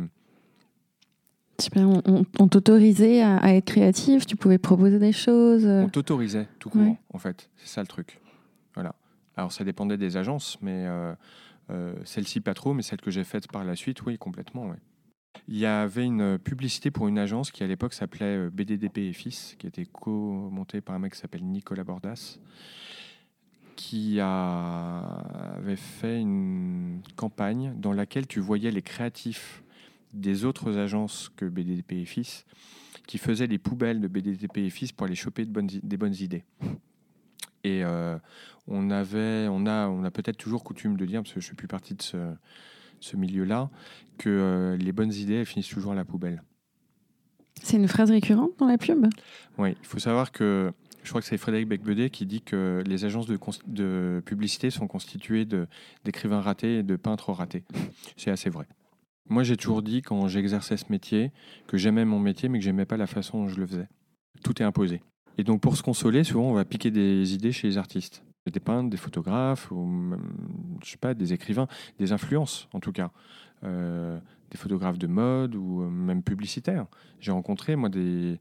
[SPEAKER 1] Pas, on, on- on t'autorisait à, à être créatif, tu pouvais proposer des choses. euh.
[SPEAKER 2] on t'autorisait tout court.
[SPEAKER 1] Ouais.
[SPEAKER 2] En fait, c'est ça le truc. Voilà. Alors ça dépendait des agences, mais euh, euh, celle-ci pas trop, mais celle que j'ai faite par la suite, oui, complètement. ouais. Il y avait une publicité pour une agence qui à l'époque s'appelait BDDP et Fils, qui était co-montée par un mec qui s'appelle Nicolas Bordas, qui a... avait fait une campagne dans laquelle tu voyais les créatifs des autres agences que BDDP et Fils qui faisaient les poubelles de BDDP et Fils pour aller choper de bonnes, des bonnes idées. Et euh, on, avait, on a, on a peut-être toujours coutume de dire, parce que je ne suis plus partie de ce, ce milieu-là, que euh, les bonnes idées, elles finissent toujours à la poubelle.
[SPEAKER 1] C'est une phrase récurrente dans la pub?
[SPEAKER 2] Oui, il faut savoir que je crois que c'est Frédéric Becbedet qui dit que les agences de, de publicité sont constituées d'écrivains ratés et de peintres ratés. C'est assez vrai. Moi, j'ai toujours dit, quand j'exerçais ce métier, que j'aimais mon métier, mais que j'aimais pas la façon dont je le faisais. Tout est imposé. Et donc, pour se consoler, souvent, on va piquer des idées chez les artistes. Des peintres, des photographes, ou même, je sais pas, des écrivains, des influences, en tout cas. Euh, des photographes de mode ou même publicitaires. J'ai rencontré, moi, des,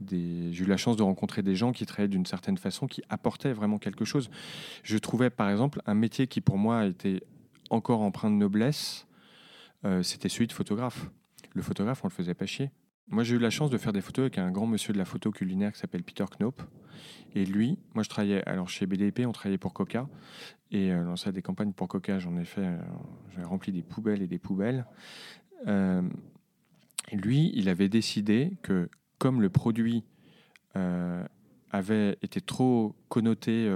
[SPEAKER 2] des... j'ai eu la chance de rencontrer des gens qui travaillaient d'une certaine façon, qui apportaient vraiment quelque chose. Je trouvais, par exemple, un métier qui, pour moi, était encore empreint de noblesse, euh, c'était celui de photographe. Le photographe, on le faisait pas chier. Moi, j'ai eu la chance de faire des photos avec un grand monsieur de la photo culinaire qui s'appelle Peter Knoop. Et lui, moi, je travaillais, alors chez BDP, on travaillait pour Coca. Et euh, lançait des campagnes pour Coca, j'en ai fait, euh, j'ai rempli des poubelles et des poubelles. Euh, lui, il avait décidé que, comme le produit avait été trop connoté,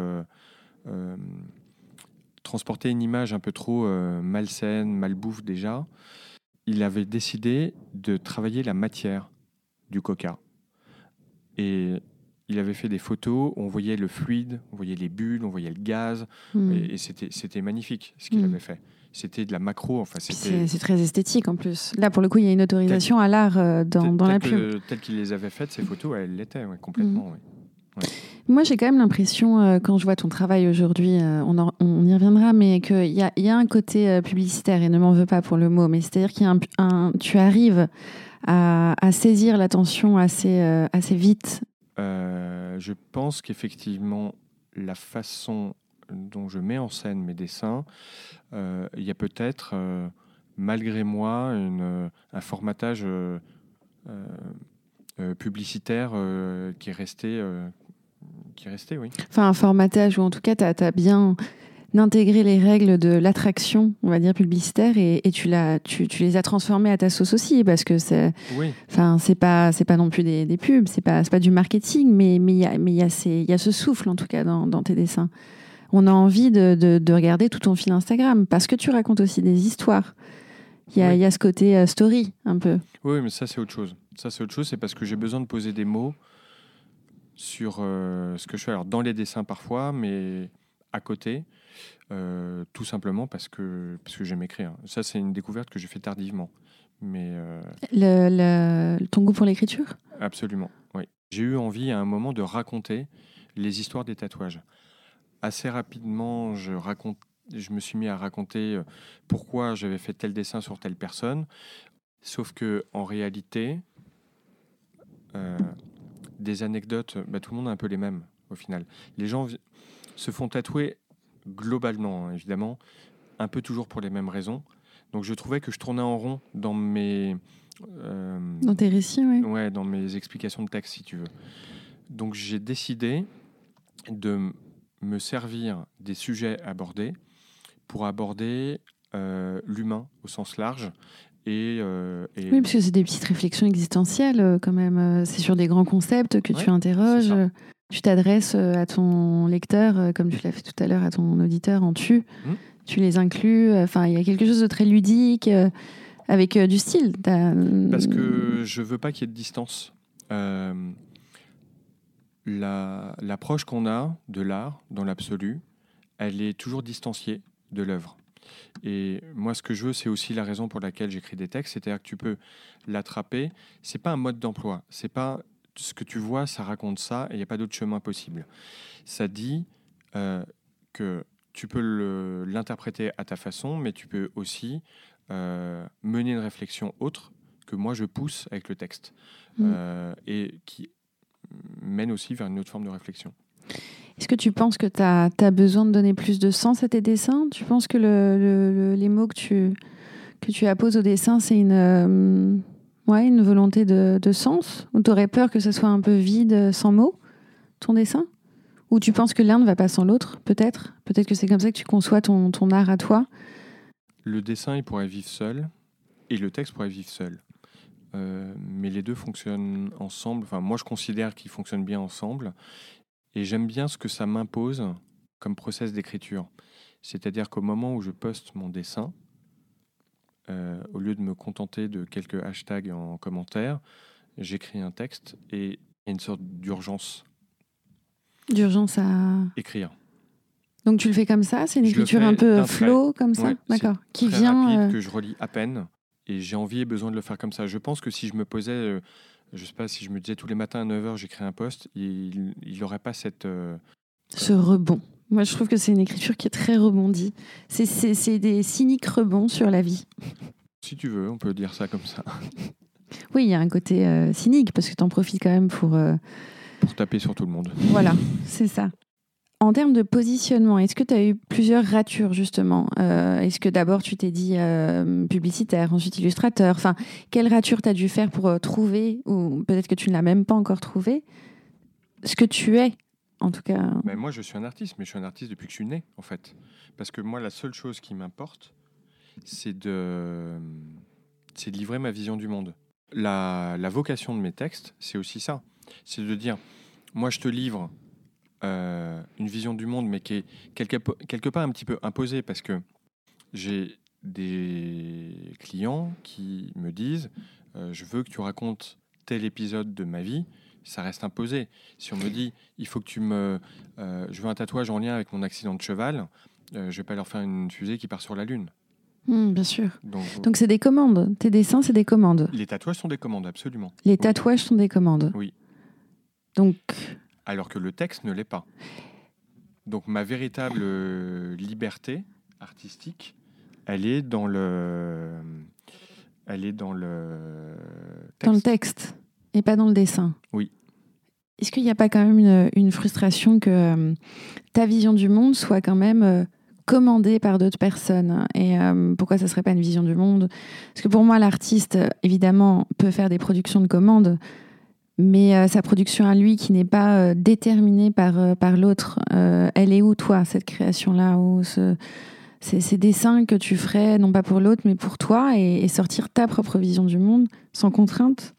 [SPEAKER 2] transporter une image un peu trop malsaine, malbouffe déjà, il avait décidé de travailler la matière du coca. Et il avait fait des photos, on voyait le fluide, on voyait les bulles, on voyait le gaz,
[SPEAKER 1] Hmm.
[SPEAKER 2] et, et c'était, c'était magnifique ce qu'il
[SPEAKER 1] Mm.
[SPEAKER 2] avait fait. C'était de la macro, enfin c'était
[SPEAKER 1] C'est très esthétique en plus. Là, pour le coup, il y a une autorisation à l'art euh, dans, la pub.
[SPEAKER 2] que- tel qu'il les avait faites, ces photos, elles l'étaient ouais, complètement.
[SPEAKER 1] Mm.
[SPEAKER 2] Ouais.
[SPEAKER 1] Moi, j'ai quand même l'impression, euh, quand je vois ton travail aujourd'hui, euh, on, y reviendra, mais qu'il y a, il y a un côté euh, publicitaire, et ne m'en veux pas pour le mot, mais c'est-à-dire un- tu arrives à, à saisir l'attention assez, assez vite.
[SPEAKER 2] Je pense qu'effectivement, la façon dont je mets en scène mes dessins, il y a peut-être, malgré moi, une, un formatage publicitaire qui est resté. Qui est resté, oui.
[SPEAKER 1] Enfin, un formatage où en tout cas, tu as, bien intégré les règles de l'attraction, on va dire, publicitaire, et, et tu, l'as- tu, tu les as transformées à ta sauce aussi, parce que c'est...
[SPEAKER 2] Oui,
[SPEAKER 1] Enfin, pas, c'est pas non plus des, des pubs, c'est pas, pas du marketing, mais mais il y a, mais il y a ces, il y a ce souffle en tout cas dans, dans tes dessins. On a envie de, de, de regarder tout ton fil Instagram parce que tu racontes aussi des histoires. Il y a,
[SPEAKER 2] Oui.
[SPEAKER 1] il y a ce côté euh, story un peu.
[SPEAKER 2] Oui, mais ça, c'est autre chose. Ça, c'est autre chose, c'est parce que j'ai besoin de poser des mots sur euh, ce que je fais. Alors, dans les dessins parfois, mais à côté, euh, tout simplement parce que, parce que j'aime écrire. Ça, c'est une découverte que j'ai fait tardivement. Mais euh,
[SPEAKER 1] Le, le- ton goût pour l'écriture?
[SPEAKER 2] absolument, oui. J'ai eu envie à un moment de raconter les histoires des tatouages. Assez rapidement, je, raconte, je me suis mis à raconter pourquoi j'avais fait tel dessin sur telle personne. Sauf que en réalité, des anecdotes, bah, tout le monde a un peu les mêmes au final. Les gens se font tatouer globalement, hein, évidemment, un peu toujours pour les mêmes raisons. Donc je trouvais que je tournais en rond dans mes, euh,
[SPEAKER 1] Dans tes récits, oui.
[SPEAKER 2] ouais, dans mes explications de texte, si tu veux. Donc j'ai décidé de me servir des sujets abordés pour aborder euh, l'humain au sens large et, euh, et-
[SPEAKER 1] Oui, parce que c'est des petites réflexions existentielles euh, quand même. Euh, C'est sur des grands concepts que tu interroges. Tu t'adresses à ton lecteur, comme tu l'as fait tout à l'heure, à ton auditeur en tu.
[SPEAKER 2] Mm.
[SPEAKER 1] Tu les inclus. Enfin, il y a quelque chose de très ludique, avec du style.
[SPEAKER 2] Parce que je veux pas qu'il y ait de distance. Euh, la- L'approche qu'on a de l'art, dans l'absolu, elle est toujours distanciée de l'œuvre. Et moi, ce que je veux, c'est aussi la raison pour laquelle j'écris des textes, c'est-à-dire que tu peux l'attraper. C'est pas un mode d'emploi. C'est pas ce que tu vois, ça raconte ça, et il n'y a pas d'autre chemin possible. Ça dit euh, que tu peux l'interpréter à ta façon, mais tu peux aussi euh, mener une réflexion autre que moi je pousse avec le texte
[SPEAKER 1] Mm.
[SPEAKER 2] euh, et qui mène aussi vers une autre forme de réflexion.
[SPEAKER 1] Est-ce que tu penses que tu as, besoin de donner plus de sens à tes dessins? Tu penses que le- le- le- les mots que tu, apposes au dessin, c'est une, euh, ouais, une volonté de, sens? Ou tu aurais peur que ce soit un peu vide, euh, sans mots, ton dessin? Ou tu penses que l'un ne va pas sans l'autre, peut-être? Peut-être que c'est comme ça que tu conçois ton, ton art à toi?
[SPEAKER 2] Le dessin, il pourrait vivre seul, et le texte pourrait vivre seul. Euh, mais les deux fonctionnent ensemble. Enfin, moi, je considère qu'ils fonctionnent bien ensemble. Et j'aime bien ce que ça m'impose comme process d'écriture. C'est-à-dire qu'au moment où je poste mon dessin, euh, au lieu de me contenter de quelques hashtags en commentaire, j'écris un texte et il y a une sorte d'urgence.
[SPEAKER 1] D'urgence à.
[SPEAKER 2] Écrire.
[SPEAKER 1] Donc tu le fais comme ça C'est une écriture un peu
[SPEAKER 2] d'un
[SPEAKER 1] flow, comme ça
[SPEAKER 2] Ouais,
[SPEAKER 1] D'accord. Qui
[SPEAKER 2] Très
[SPEAKER 1] vient.
[SPEAKER 2] rapide,
[SPEAKER 1] euh,
[SPEAKER 2] que je relis à peine. Et j'ai envie et besoin de le faire comme ça. Je pense que si je me posais, je sais pas, si je me disais tous les matins à 9h, j'écris un post, il n'aurait pas cette. euh,
[SPEAKER 1] ce rebond. Moi, je trouve que c'est une écriture qui est très rebondie. C'est des cyniques rebonds sur la vie.
[SPEAKER 2] si tu veux, on peut dire ça comme ça.
[SPEAKER 1] Oui, il y a un côté euh, cynique parce que tu en profites quand même pour. euh,
[SPEAKER 2] Pour taper sur tout le monde.
[SPEAKER 1] Voilà, c'est ça. En termes de positionnement, est-ce que tu as eu plusieurs ratures justement? Euh, Est-ce que d'abord tu t'es dit euh, publicitaire, ensuite illustrateur? Enfin, quelle rature tu as dû faire pour euh, trouver, ou peut-être que tu ne l'as même pas encore trouvé, ce que tu es en tout cas
[SPEAKER 2] Mais moi, je suis un artiste, mais je suis un artiste depuis que je suis né, en fait. Parce que moi, la seule chose qui m'importe, c'est de, c'est de livrer ma vision du monde. La, la vocation de mes textes, c'est aussi ça. C'est de dire, moi, je te livre euh, une vision du monde, mais qui est quelque, quelque part un petit peu imposée, parce que j'ai des clients qui me disent, euh, je veux que tu racontes tel épisode de ma vie. Ça reste imposé. Si on me dit, il faut que tu me, euh, je veux un tatouage en lien avec mon accident de cheval, euh, je vais pas leur faire une fusée qui part sur la lune.
[SPEAKER 1] Hmm, Bien sûr.
[SPEAKER 2] Donc,
[SPEAKER 1] c'est des commandes. Tes dessins, c'est des commandes.
[SPEAKER 2] les tatouages sont des commandes, absolument.
[SPEAKER 1] Les
[SPEAKER 2] Oui.
[SPEAKER 1] tatouages sont des commandes.
[SPEAKER 2] Oui.
[SPEAKER 1] Donc,
[SPEAKER 2] Alors que le texte ne l'est pas. Donc ma véritable euh, liberté artistique, elle est dans le, elle est dans le texte.
[SPEAKER 1] dans le texte et pas dans le dessin.
[SPEAKER 2] Oui.
[SPEAKER 1] Est-ce qu'il n'y a pas quand même une, une frustration que euh, ta vision du monde soit quand même euh, commandée par d'autres personnes? Et euh, pourquoi ça serait pas une vision du monde? Parce que pour moi, l'artiste, évidemment, peut faire des productions de commandes, mais euh, sa production à lui qui n'est pas euh, déterminée par, euh, par l'autre, elle est où, toi, cette création-là ce- ces, ces dessins que tu ferais, non pas pour l'autre, mais pour toi, et, et sortir ta propre vision du monde sans contrainte?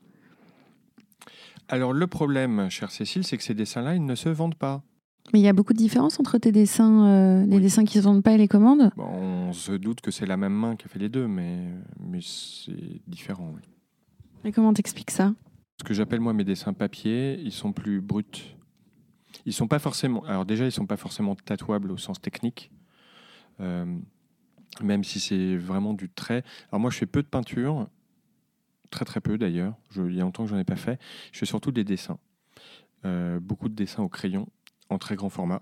[SPEAKER 2] Alors le problème, chère Cécile, c'est que ces dessins-là, ils ne se vendent pas.
[SPEAKER 1] Mais il y a beaucoup de différences entre tes dessins, les
[SPEAKER 2] Oui.
[SPEAKER 1] dessins qui ne se vendent pas et les commandes?
[SPEAKER 2] Bon, on se doute que c'est la même main qui a fait les deux, mais, mais c'est différent. oui.
[SPEAKER 1] Et comment t'expliques ça?
[SPEAKER 2] Ce que j'appelle moi mes dessins papier, ils sont plus bruts. Ils sont pas forcément. Alors déjà, ils sont pas forcément tatouables au sens technique, euh, même si c'est vraiment du trait. Alors moi, je fais peu de peinture, très très peu d'ailleurs. Il y a longtemps que j'en ai pas fait. Je fais surtout des dessins, Euh, beaucoup de dessins au crayon en très grand format,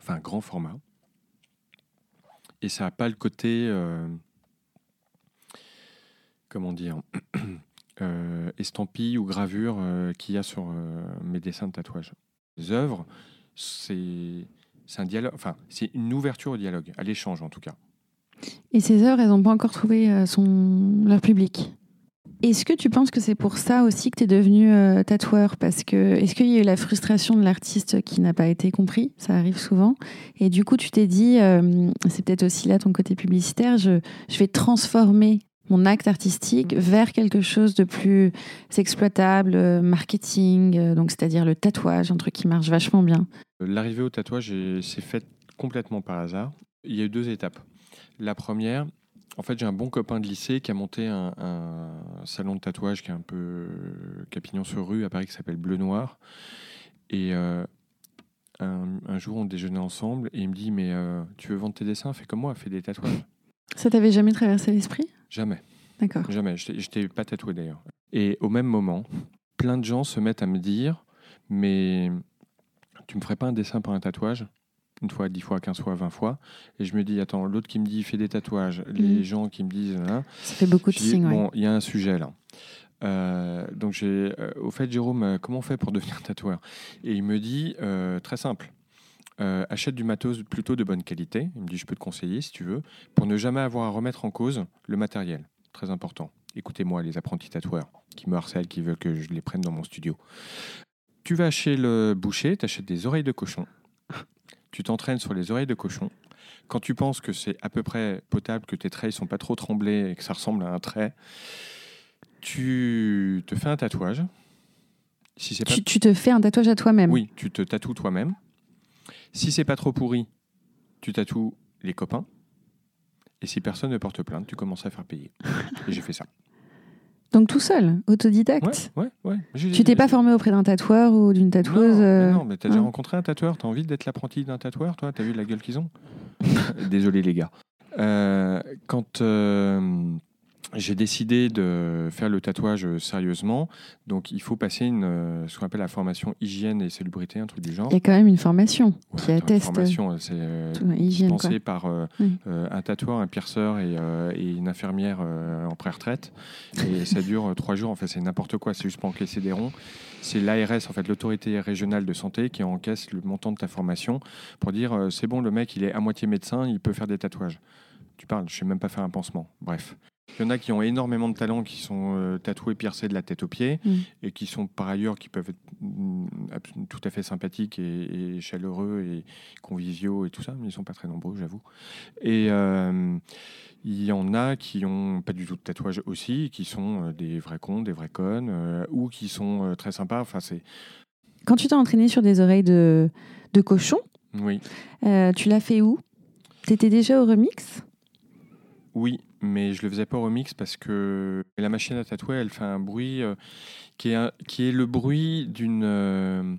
[SPEAKER 2] enfin grand format. Et ça n'a pas le côté, euh, comment dire, [clears throat] euh, estampille ou gravure euh, qu'il y a sur euh, mes dessins de tatouage. Les œuvres, c'est un dialogue, enfin c'est une ouverture au dialogue, à l'échange en tout cas.
[SPEAKER 1] Et ces œuvres, elles n'ont pas encore trouvé euh, son... leur public. Est-ce que tu penses que c'est pour ça aussi que tu es devenu tatoueur? Parce que est-ce qu'il y a eu la frustration de l'artiste qui n'a pas été compris? Ça arrive souvent. Et du coup, tu t'es dit, c'est peut-être aussi là ton côté publicitaire, je, je vais transformer mon acte artistique vers quelque chose de plus exploitable, euh, marketing, euh, donc c'est-à-dire le tatouage, un truc qui marche vachement bien.
[SPEAKER 2] L'arrivée au tatouage est- s'est faite complètement par hasard. Il y a eu deux étapes. La première, en fait, j'ai un bon copain de lycée qui a monté un, un salon de tatouage qui est un peu euh, Capignon sur rue à Paris qui s'appelle Bleu Noir. Et euh, un, un jour, on déjeunait ensemble et il me dit Mais euh, tu veux vendre tes dessins? Fais comme moi, fais des tatouages.
[SPEAKER 1] Ça t'avait jamais traversé l'esprit?
[SPEAKER 2] Jamais.
[SPEAKER 1] D'accord.
[SPEAKER 2] Jamais. Je n'étais pas tatoué d'ailleurs. Et au même moment, plein de gens se mettent à me dire Mais tu me ferais pas un dessin pour un tatouage? Une fois, dix fois, quinze fois, vingt fois. Et je me dis Attends, l'autre qui me dit Fais des tatouages. Les
[SPEAKER 1] Mhm.
[SPEAKER 2] gens qui me disent hein,
[SPEAKER 1] Ça fait beaucoup de
[SPEAKER 2] dis,
[SPEAKER 1] signes.
[SPEAKER 2] Bon, il y a un sujet là. Euh, donc, j'ai, euh, au fait, Jérôme, euh, comment on fait pour devenir [laughs] tatoueur? Et il me dit euh, Très simple. achète du matos plutôt de bonne qualité. Il me dit, je peux te conseiller si tu veux, pour ne jamais avoir à remettre en cause le matériel. Très important. Écoutez-moi, les apprentis tatoueurs qui me harcèlent, qui veulent que je les prenne dans mon studio. Tu vas chez le boucher, tu achètes des oreilles de cochon. Tu t'entraînes sur les oreilles de cochon. Quand tu penses que c'est à peu près potable, que tes traits ne sont pas trop tremblés et que ça ressemble à un trait, tu te fais un tatouage. Si c'est pas
[SPEAKER 1] Tu, tu te fais un tatouage à toi-même.
[SPEAKER 2] oui, tu te tatoues toi-même. Si c'est pas trop pourri, tu tatoues les copains. Et si personne ne porte plainte, tu commences à faire payer. Et j'ai fait ça. [laughs]
[SPEAKER 1] Donc tout seul, autodidacte.
[SPEAKER 2] Ouais, ouais,
[SPEAKER 1] Tu t'es pas formé auprès d'un tatoueur ou d'une tatoueuse
[SPEAKER 2] Non, mais
[SPEAKER 1] euh,
[SPEAKER 2] non, mais t'as déjà
[SPEAKER 1] hein.
[SPEAKER 2] rencontré un tatoueur T'as envie d'être l'apprenti d'un tatoueur, toi? T'as vu la gueule qu'ils ont? [laughs] Désolé, les gars. Euh, quand euh, j'ai décidé de faire le tatouage euh, sérieusement, donc il faut passer une, euh, ce qu'on appelle la formation hygiène et salubrité, un truc du genre.
[SPEAKER 1] Il y a quand même une formation
[SPEAKER 2] Ouais,
[SPEAKER 1] qui atteste
[SPEAKER 2] formation, euh, c'est euh, pensé par euh,
[SPEAKER 1] Oui.
[SPEAKER 2] un tatoueur, un pierceur et, euh, et une infirmière en pré-retraite. Et [laughs] ça dure trois jours. En fait, c'est n'importe quoi. C'est juste pour encaisser des ronds. C'est l'ARS, en fait, l'autorité régionale de santé, qui encaisse le montant de ta formation pour dire c'est bon, le mec, il est à moitié médecin, il peut faire des tatouages. Tu parles, je sais même pas faire un pansement. Bref. Il y en a qui ont énormément de talent, qui sont euh, tatoués, piercés de la tête aux pieds,
[SPEAKER 1] Mm.
[SPEAKER 2] et qui sont par ailleurs, qui peuvent être mm, tout à fait sympathiques et, et chaleureux et conviviaux et tout ça, mais ils sont pas très nombreux, j'avoue. Et euh, il y en a qui ont pas du tout de tatouage aussi, qui sont euh, des vrais cons, des vrais connes, ou qui sont très sympas. Enfin, c'est
[SPEAKER 1] Quand tu t'es entraîné sur des oreilles de, de cochon,
[SPEAKER 2] oui,
[SPEAKER 1] tu l'as fait où? T'étais déjà au remix?
[SPEAKER 2] Oui, mais je le faisais pas au remix parce que la machine à tatouer, elle fait un bruit euh, qui est un- qui est le bruit d'une euh,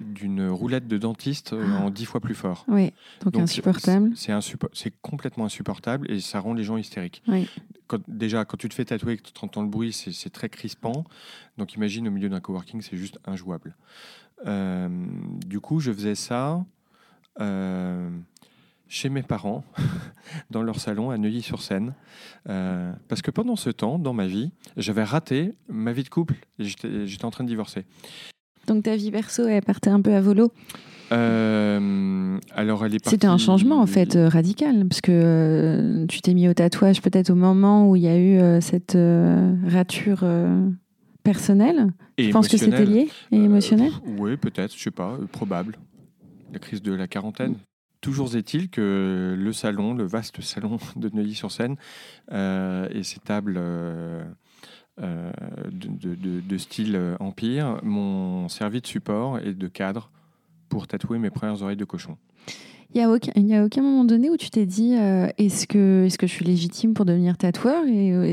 [SPEAKER 2] d'une roulette de dentiste euh, en dix fois plus fort.
[SPEAKER 1] Oui, donc,
[SPEAKER 2] Donc,
[SPEAKER 1] insupportable.
[SPEAKER 2] C'est complètement insupportable et ça rend les gens hystériques.
[SPEAKER 1] Oui.
[SPEAKER 2] Quand, déjà, quand tu te fais tatouer et que tu entends le bruit, c'est très crispant. Donc imagine au milieu d'un coworking, c'est juste injouable. Du coup, je faisais ça chez mes parents, [laughs] dans leur salon à Neuilly-sur-Seine. Euh, parce que pendant ce temps, dans ma vie, j'avais raté ma vie de couple j'étais en train de divorcer.
[SPEAKER 1] Donc ta vie perso, elle partait un peu à volo?
[SPEAKER 2] Euh, alors, elle est
[SPEAKER 1] C'était un changement en fait euh, radical, parce que euh, tu t'es mis au tatouage peut-être au moment où il y a eu cette rature personnelle.
[SPEAKER 2] Et
[SPEAKER 1] Je pense que c'était lié et émotionnel?
[SPEAKER 2] Oui, peut-être, je sais pas, probable. La crise de la quarantaine. Toujours est-il que le salon, le vaste salon [laughs] de Neuilly-sur-Seine, euh, et ses tables euh, euh, de, style empire m'ont servi de support et de cadre pour tatouer mes premières oreilles de cochon.
[SPEAKER 1] Il n'y a, aucun- y a aucun moment donné où tu t'es dit est-ce que, je suis légitime pour devenir tatoueur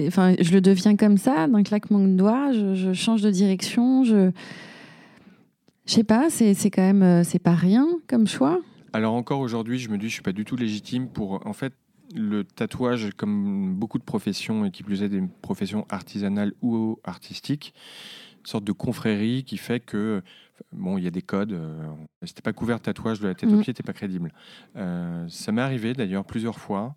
[SPEAKER 1] Enfin, je le deviens comme ça, d'un claquement de doigts, je, je change de direction, je. Je sais pas, c'est quand même. C'est pas rien comme choix.
[SPEAKER 2] Alors encore aujourd'hui, je me dis, je suis pas du tout légitime pour, en fait, le tatouage, comme beaucoup de professions, et qui plus est des professions artisanales ou artistiques, une sorte de confrérie qui fait que, bon, il y a des codes. euh, si t'es pas couvert de tatouage de la tête aux
[SPEAKER 1] Mhm.
[SPEAKER 2] pieds, t'es pas crédible. Euh, ça m'est arrivé d'ailleurs plusieurs fois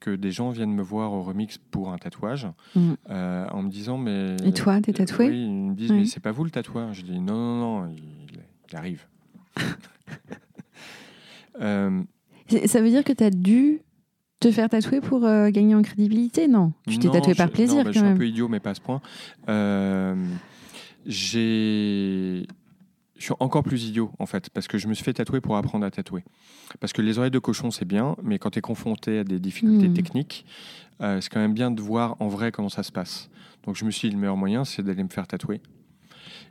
[SPEAKER 2] que des gens viennent me voir au remix pour un tatouage
[SPEAKER 1] Mhm.
[SPEAKER 2] euh, en me disant mais
[SPEAKER 1] Et toi, t'es tatoué
[SPEAKER 2] oui, ils me disent
[SPEAKER 1] Oui.
[SPEAKER 2] mais c'est pas vous le tatoueur je dis non non non il, il arrive [laughs]
[SPEAKER 1] Ça veut dire que tu as dû te faire tatouer pour euh, gagner en crédibilité? Non, tu t'es tatoué par plaisir
[SPEAKER 2] non, bah,
[SPEAKER 1] quand
[SPEAKER 2] Je suis un peu idiot, mais pas à ce point. Euh, j'ai. Je suis encore plus idiot, en fait, parce que je me suis fait tatouer pour apprendre à tatouer. Parce que les oreilles de cochon, c'est bien, mais quand tu es confronté à des difficultés
[SPEAKER 1] Hmm.
[SPEAKER 2] techniques, euh, c'est quand même bien de voir en vrai comment ça se passe. Donc je me suis dit, le meilleur moyen, c'est d'aller me faire tatouer.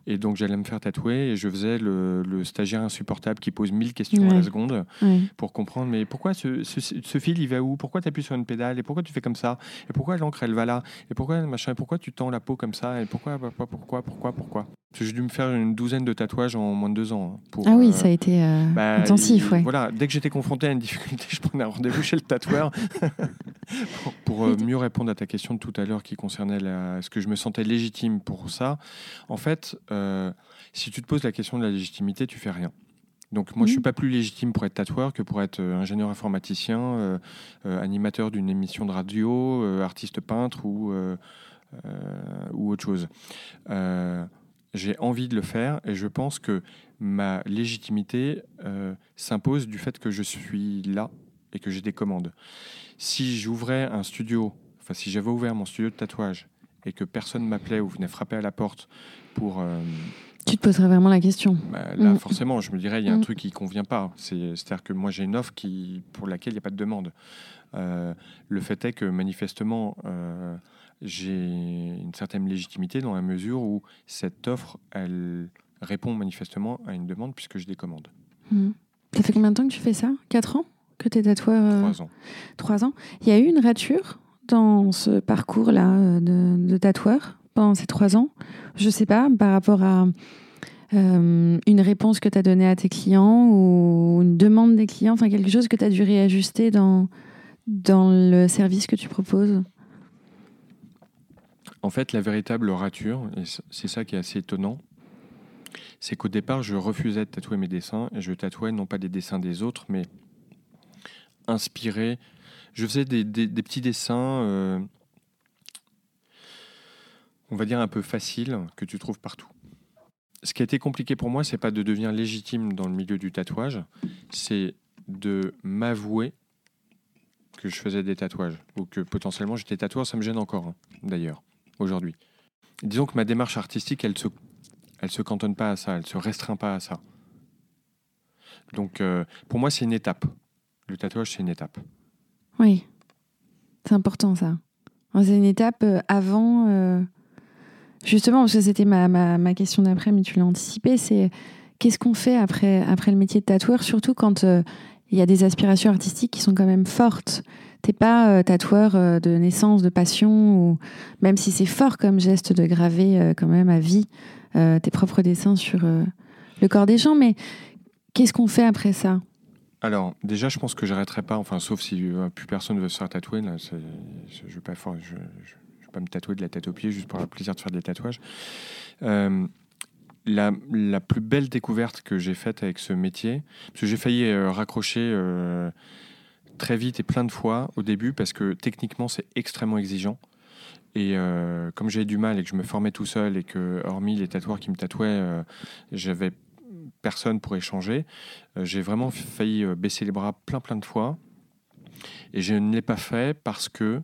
[SPEAKER 2] Et donc j'allais me faire tatouer et je faisais le, le stagiaire insupportable qui pose mille questions à
[SPEAKER 1] Ouais.
[SPEAKER 2] la seconde
[SPEAKER 1] Ouais.
[SPEAKER 2] pour comprendre mais pourquoi ce, ce, ce fil il va où? Pourquoi tu appuies sur une pédale? Et pourquoi tu fais comme ça? Et pourquoi l'encre elle va là? Et pourquoi machin? Et pourquoi tu tends la peau comme ça? Et pourquoi pourquoi pourquoi pourquoi pourquoi J'ai dû me faire une douzaine de tatouages en moins de deux ans. hein, pour,
[SPEAKER 1] Ah oui,
[SPEAKER 2] euh,
[SPEAKER 1] ça a été euh,
[SPEAKER 2] bah,
[SPEAKER 1] intensif, ouais.
[SPEAKER 2] Voilà, dès que j'étais confronté à une difficulté, [laughs] je prenais un rendez-vous chez le tatoueur [laughs] pour, pour, euh, mieux répondre à ta question de tout à l'heure qui concernait la- est-ce que je me sentais légitime pour ça. En fait, euh, si tu te poses la question de la légitimité, tu fais rien. Donc moi, je
[SPEAKER 1] Mhm.
[SPEAKER 2] suis pas plus légitime pour être tatoueur que pour être euh, ingénieur informaticien, euh, animateur d'une émission de radio, artiste peintre ou, ou autre chose. J'ai envie de le faire et je pense que ma légitimité s'impose du fait que je suis là et que j'ai des commandes. Si j'ouvrais un studio, enfin si j'avais ouvert mon studio de tatouage et que personne m'appelait ou venait frapper à la porte pour... euh,
[SPEAKER 1] Tu te poserais vraiment la question.
[SPEAKER 2] bah, là,
[SPEAKER 1] Mm.
[SPEAKER 2] forcément, je me dirais, il y a un
[SPEAKER 1] Mm.
[SPEAKER 2] truc qui convient pas. C'est- C'est-à-dire que moi, j'ai une offre qui, pour laquelle il n'y a pas de demande. Euh, le fait est que, manifestement, euh, j'ai une certaine légitimité dans la mesure où cette offre, elle répond manifestement à une demande puisque j'ai des commandes.
[SPEAKER 1] Hmm. Ça fait combien de temps que tu fais ça? 4 ans? Que tu es tatoueur
[SPEAKER 2] Trois ans.
[SPEAKER 1] Trois ans. Il y a eu une rature dans ce parcours-là de, de tatoueur? Pendant ces trois ans Je sais pas, par rapport à euh, une réponse que tu as donnée à tes clients ou une demande des clients, enfin quelque chose que tu as dû réajuster dans, dans le service que tu proposes?
[SPEAKER 2] En fait, la véritable rature, et c'est ça qui est assez étonnant, c'est qu'au départ, je refusais de tatouer mes dessins et je tatouais non pas des dessins des autres, mais inspirés. Je faisais des petits dessins, euh, on va dire un peu faciles, que tu trouves partout. Ce qui a été compliqué pour moi, c'est pas de devenir légitime dans le milieu du tatouage, c'est de m'avouer que je faisais des tatouages ou que potentiellement j'étais tatoueur. Ça me gêne encore, hein, d'ailleurs aujourd'hui. Disons que ma démarche artistique, elle se, elle se cantonne pas à ça, elle se restreint pas à ça. Donc, euh, pour moi, c'est une étape. Le tatouage, c'est une étape.
[SPEAKER 1] Oui, c'est important ça. C'est une étape euh, avant, euh, justement, parce que c'était ma, ma, ma question d'après, mais tu l'as anticipé, c'est qu'est-ce qu'on fait après, après le métier de tatoueur, surtout quand euh, il y a des aspirations artistiques qui sont quand même fortes. T'es pas euh, tatoueur euh, de naissance, de passion, ou même si c'est fort comme geste de graver quand même à vie tes propres dessins sur le corps des gens, mais qu'est-ce qu'on fait après ça?
[SPEAKER 2] Alors, déjà, je pense que j'arrêterai pas, enfin, sauf si plus personne veut se faire tatouer. Là, je ne vais, pas pas me tatouer de la tête aux pieds juste pour le plaisir de faire des tatouages. Euh, la, la plus belle découverte que j'ai faite avec ce métier, parce que j'ai failli euh, raccrocher euh, très vite et plein de fois au début, parce que techniquement, c'est extrêmement exigeant. Et euh, comme j'avais du mal et que je me formais tout seul et que, hormis les tatoueurs qui me tatouaient, j'avais personne pour échanger, j'ai vraiment failli baisser les bras plein plein de fois. Et je ne l'ai pas fait parce que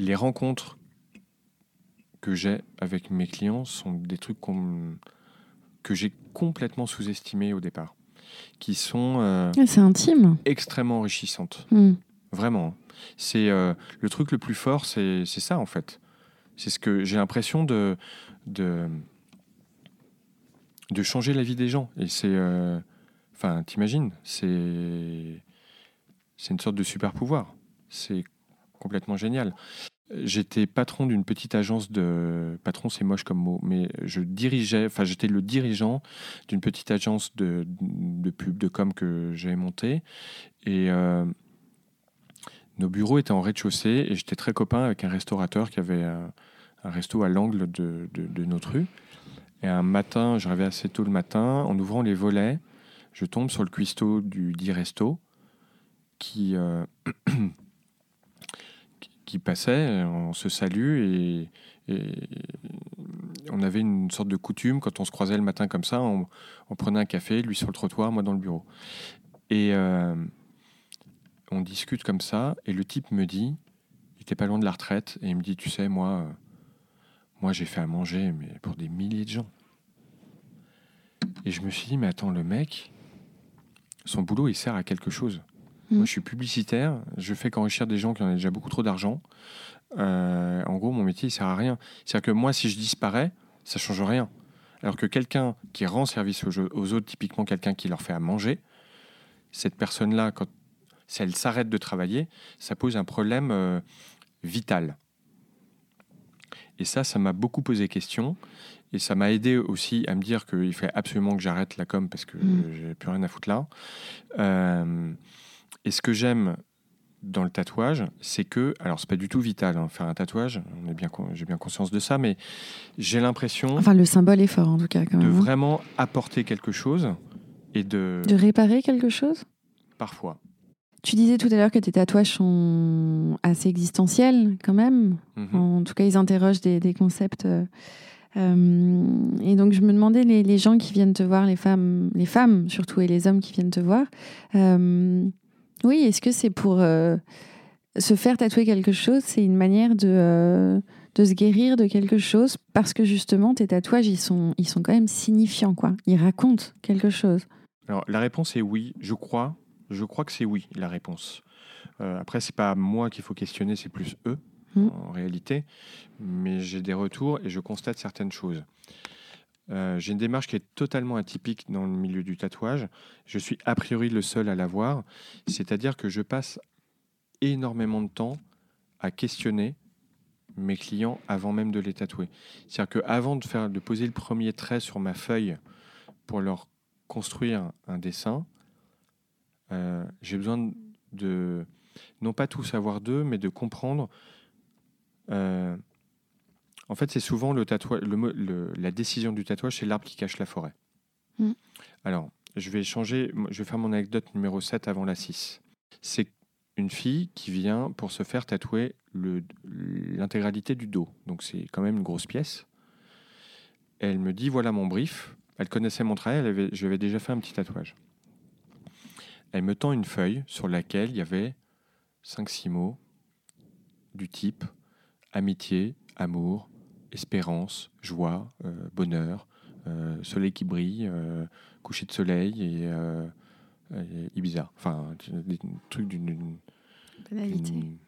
[SPEAKER 2] les rencontres que j'ai avec mes clients sont des trucs que j'ai complètement sous-estimés au départ, qui sont euh,
[SPEAKER 1] Ah, intime.
[SPEAKER 2] extrêmement enrichissantes.
[SPEAKER 1] Hmm.
[SPEAKER 2] Vraiment. C'est euh, le truc le plus fort, c'est c'est ça en fait. C'est ce que j'ai l'impression de, de de changer la vie des gens. Et c'est, euh, enfin, t'imagines, c'est c'est une sorte de super pouvoir. C'est complètement génial. J'étais patron d'une petite agence de patron, c'est moche comme mot, mais je dirigeais, enfin, j'étais le dirigeant d'une petite agence de, de pub, de com que j'avais montée. Et euh, nos bureaux étaient en rez-de-chaussée et j'étais très copain avec un restaurateur qui avait un, resto à l'angle de, de- notre rue. Et un matin, j'arrivais assez tôt le matin, en ouvrant les volets, je tombe sur le cuistot du dit resto qui, euh, [clears throat] qui- on se salue et, on avait une sorte de coutume quand on se croisait le matin comme ça, on, on prenait un café, lui sur le trottoir, moi dans le bureau. Et euh, on discute comme ça, et le type me dit, il était pas loin de la retraite, et il me dit, tu sais, moi, euh, moi j'ai fait à manger, mais pour des milliers de gens. Et je me suis dit, mais attends, le mec, son boulot, il sert à quelque chose.
[SPEAKER 1] Mm.
[SPEAKER 2] Moi, je suis publicitaire, je fais qu'enrichir des gens qui ont déjà beaucoup trop d'argent. Euh, en gros, mon métier, il sert à rien. C'est-à-dire que moi, si je disparais, ça change rien. Alors que quelqu'un qui rend service aux, aux autres, typiquement quelqu'un qui leur fait à manger, cette personne-là, quand si elle s'arrête de travailler, ça pose un problème euh, vital. Et ça, ça m'a beaucoup posé question. Et ça m'a aidé aussi à me dire qu'il fallait absolument que j'arrête la com parce que
[SPEAKER 1] Mm.
[SPEAKER 2] j'ai plus rien à foutre là. Euh, et ce que j'aime dans le tatouage, c'est que, alors c'est pas du tout vital, hein, faire un tatouage, on est bien, j'ai bien conscience de ça, mais j'ai l'impression
[SPEAKER 1] Enfin, le symbole est fort en tout cas quand
[SPEAKER 2] de
[SPEAKER 1] même. hein.
[SPEAKER 2] vraiment apporter quelque chose et de,
[SPEAKER 1] De réparer quelque chose?
[SPEAKER 2] Parfois.
[SPEAKER 1] Tu disais tout à l'heure que tes tatouages sont assez existentiels quand même.
[SPEAKER 2] Mhm.
[SPEAKER 1] En tout cas, ils interrogent des, des concepts euh, et donc je me demandais les, les, gens qui viennent te voir, les femmes, les femmes surtout et les hommes qui viennent te voir. Oui, est-ce que c'est pour se faire tatouer quelque chose, c'est une manière de de se guérir de quelque chose? Parce que justement tes tatouages ils sont ils sont quand même signifiants quoi. Ils racontent quelque chose.
[SPEAKER 2] Alors la réponse est oui, je crois. Je crois que c'est oui la réponse. Euh, après c'est pas moi qu'il faut questionner, c'est plus eux hmm. en réalité. Mais j'ai des retours et je constate certaines choses. Euh, j'ai une démarche qui est totalement atypique dans le milieu du tatouage. Je suis a priori le seul à l'avoir. C'est-à-dire que je passe énormément de temps à questionner mes clients avant même de les tatouer. C'est-à-dire qu'avant de, de poser le premier trait sur ma feuille pour leur construire un dessin, euh, j'ai besoin de, non pas tout savoir d'eux, mais de comprendre. Euh, en fait, c'est souvent le tatouage, le, la décision du tatouage, c'est l'arbre qui cache la forêt. Mm. Alors, je vais changer, je vais faire mon anecdote numéro 7 avant la 6. C'est une fille qui vient pour se faire tatouer l'intégralité du dos. Donc c'est quand même une grosse pièce. Elle me dit voilà mon brief. Elle connaissait mon travail, elle avait, je lui avais déjà fait un petit tatouage. Elle me tend une feuille sur laquelle il y avait 5-6 mots du type amitié, amour, espérance, joie, euh, bonheur, euh, soleil qui brille, euh, coucher de soleil et Ibiza. Enfin, des trucs d'une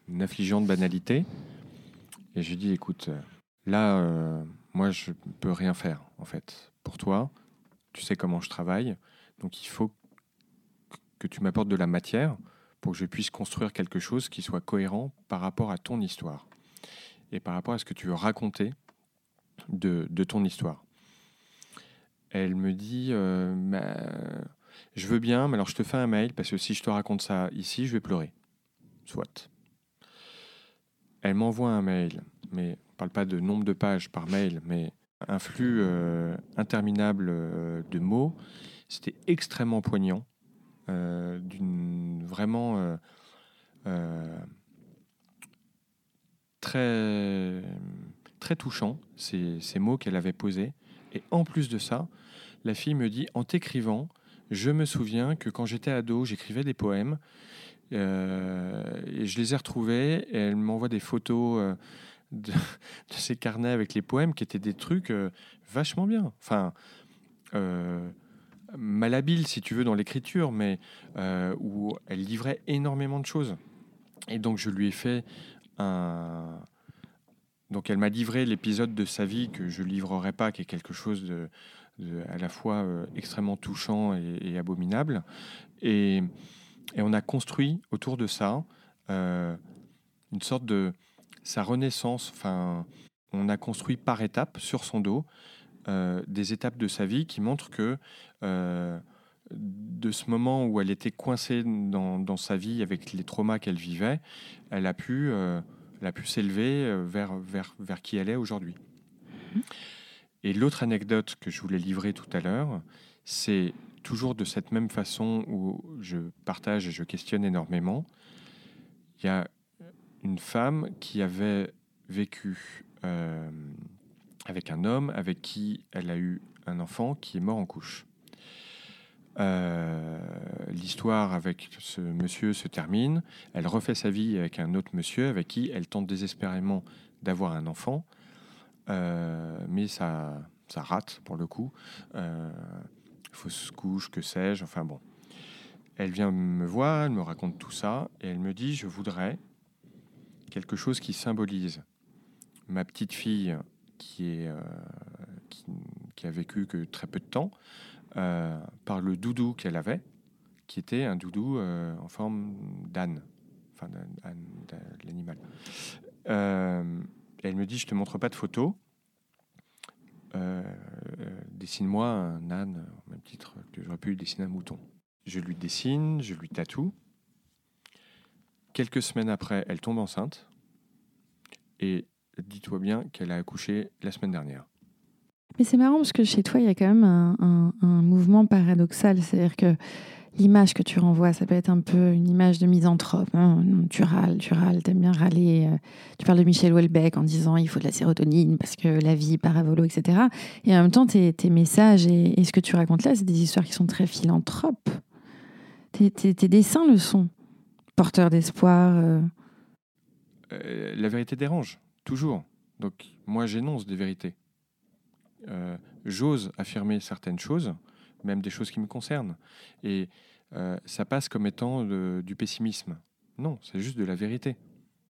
[SPEAKER 2] une, affligeante banalité. Et je lui dis, écoute, là, euh, moi, je peux rien faire, en fait, pour toi. Tu sais comment je travaille. Donc, il faut que tu m'apportes de la matière pour que je puisse construire quelque chose qui soit cohérent par rapport à ton histoire et par rapport à ce que tu veux raconter de, de ton histoire. Elle me dit, euh, je veux bien, mais alors je te fais un mail parce que si je te raconte ça ici, je vais pleurer. Soit. Elle m'envoie un mail, mais on ne parle pas de nombre de pages par mail, mais un flux euh, interminable euh, de mots. C'était extrêmement poignant, d'une vraiment très très touchant ces, mots qu'elle avait posés. Et en plus de ça, la fille me dit en t'écrivant, je me souviens que quand j'étais ado, j'écrivais des poèmes euh, et je les ai retrouvés et elle m'envoie des photos euh, de, [laughs] ces carnets avec les poèmes qui étaient des trucs euh, vachement bien. Enfin, malhabile si tu veux dans l'écriture, mais où elle livrait énormément de choses. Et donc je lui ai fait un. Donc elle m'a livré l'épisode de sa vie que je livrerai pas, qui est quelque chose de, à la fois extrêmement touchant et, abominable. Et on a construit autour de ça euh, une sorte de sa renaissance. Enfin, on a construit par étapes sur son dos euh, des étapes de sa vie qui montrent que euh, de ce moment où elle était coincée dans, sa vie avec les traumas qu'elle vivait, elle a pu, elle a pu s'élever vers, vers, vers qui elle est aujourd'hui. Mmh. Et l'autre anecdote que je voulais livrer tout à l'heure, c'est toujours de cette même façon où je partage et je questionne énormément. Il y a une femme qui avait vécu euh, avec un homme avec qui elle a eu un enfant qui est mort en couche. Euh, l'histoire avec ce monsieur se termine. Elle refait sa vie avec un autre monsieur avec qui elle tente désespérément d'avoir un enfant, euh, mais ça, ça rate pour le coup fausse couche, que sais-je, enfin bon. Elle vient me voir, elle me raconte tout ça, et elle me dit, je voudrais quelque chose qui symbolise ma petite fille qui, euh, qui, a vécu que très peu de temps, euh, par le doudou qu'elle avait, qui était un doudou euh, en forme d'âne, enfin de l'animal. elle me dit, je te montre pas de photos, euh, dessine-moi un âne, au même titre que j'aurais pu dessiner un mouton. Je lui dessine, je lui tatoue. Quelques semaines après, elle tombe enceinte. Et dis-toi bien qu'elle a accouché la semaine dernière.
[SPEAKER 1] Mais c'est marrant parce que chez toi, il y a quand même un, mouvement paradoxal. C'est-à-dire que l'image que tu renvoies, ça peut être un peu une image de misanthrope. Hein. tu râles, tu râles, t'aimes bien râler. Euh, tu parles de Michel Houellebecq en disant il faut de la sérotonine parce que la vie part à etc. Et en même temps, tes, messages et, ce que tu racontes là, c'est des histoires qui sont très philanthropes. Tes, dessins le sont, porteurs d'espoir.
[SPEAKER 2] Euh. Euh, la vérité dérange, toujours. Donc moi, j'énonce des vérités. J'ose affirmer certaines choses même des choses qui me concernent. Et euh, ça passe comme étant du pessimisme. Non, c'est juste de la vérité.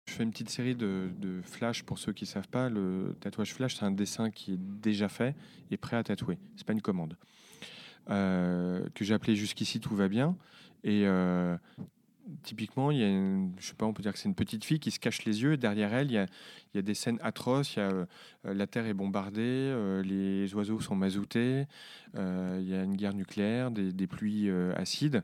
[SPEAKER 2] Je fais une petite série de, flash pour ceux qui ne savent pas. Le tatouage flash, c'est un dessin qui est déjà fait et prêt à tatouer. C'est pas une commande. Euh, que j'ai appelé Jusqu'ici tout va bien. Et euh, typiquement, il y a je sais pas, on peut dire que c'est une petite fille qui se cache les yeux. derrière elle, il y, a, il y a des scènes atroces. Il y a, euh, la terre est bombardée, euh, les oiseaux sont mazoutés, euh, il y a une guerre nucléaire, des, des pluies acides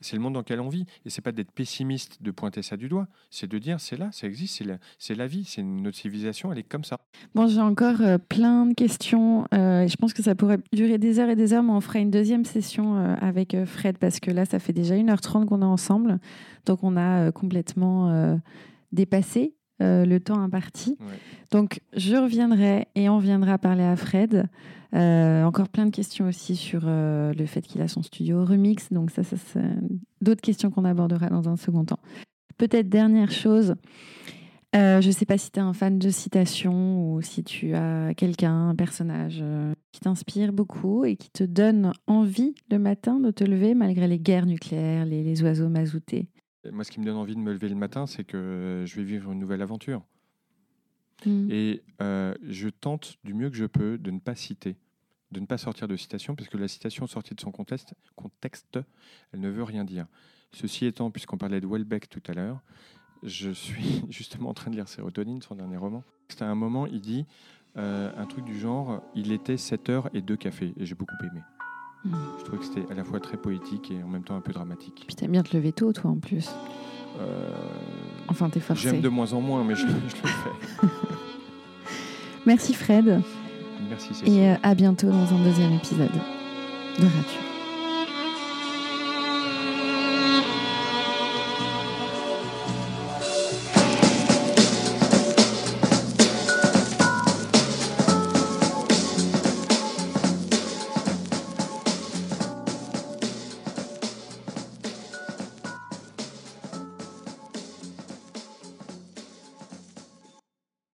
[SPEAKER 2] c'est le monde dans lequel on vit. Et c'est pas d'être pessimiste de pointer ça du doigt, c'est de dire c'est là, ça existe, c'est la, c'est la vie, c'est notre civilisation, elle est comme ça.
[SPEAKER 1] Bon, j'ai encore euh, plein de questions. Euh, je pense que ça pourrait durer des heures et des heures, mais on fera une deuxième session euh, avec Fred parce que là, ça fait déjà 1h30 qu'on est ensemble. Donc, on a complètement dépassé le temps imparti. Donc, je reviendrai et on viendra parler à Fred. Euh, encore plein de questions aussi sur euh, le fait qu'il a son studio remix. Donc ça, ça c'est d'autres questions qu'on abordera dans un second temps. Peut-être dernière chose, euh, je ne sais pas si tu es un fan de citation ou si tu as quelqu'un, un personnage qui t'inspire beaucoup et qui te donne envie le matin de te lever malgré les guerres nucléaires, les, oiseaux mazoutés.
[SPEAKER 2] Moi, ce qui me donne envie de me lever le matin, c'est que je vais vivre une nouvelle aventure. Mm. Et euh, je tente du mieux que je peux de ne pas citer, de ne pas sortir de citation, parce que la citation sortie de son contexte, contexte elle ne veut rien dire. Ceci étant, puisqu'on parlait de Welbeck tout à l'heure, je suis [laughs] justement en train de lire Sérotonine, son dernier roman. C'était un moment, il dit euh, un truc du genre il était 7 heures et 2 cafés, et j'ai beaucoup aimé. Mm. Je trouvais que c'était à la fois très poétique et en même temps un peu dramatique.
[SPEAKER 1] Puis t'aimes bien te lever tôt, toi, en plus. Euh, enfin, t'es forcé.
[SPEAKER 2] J'aime de moins en moins, mais je, [laughs] je le fais.
[SPEAKER 1] Merci Fred.
[SPEAKER 2] Merci Cécile.
[SPEAKER 1] Et euh, à bientôt dans un deuxième épisode de Rature.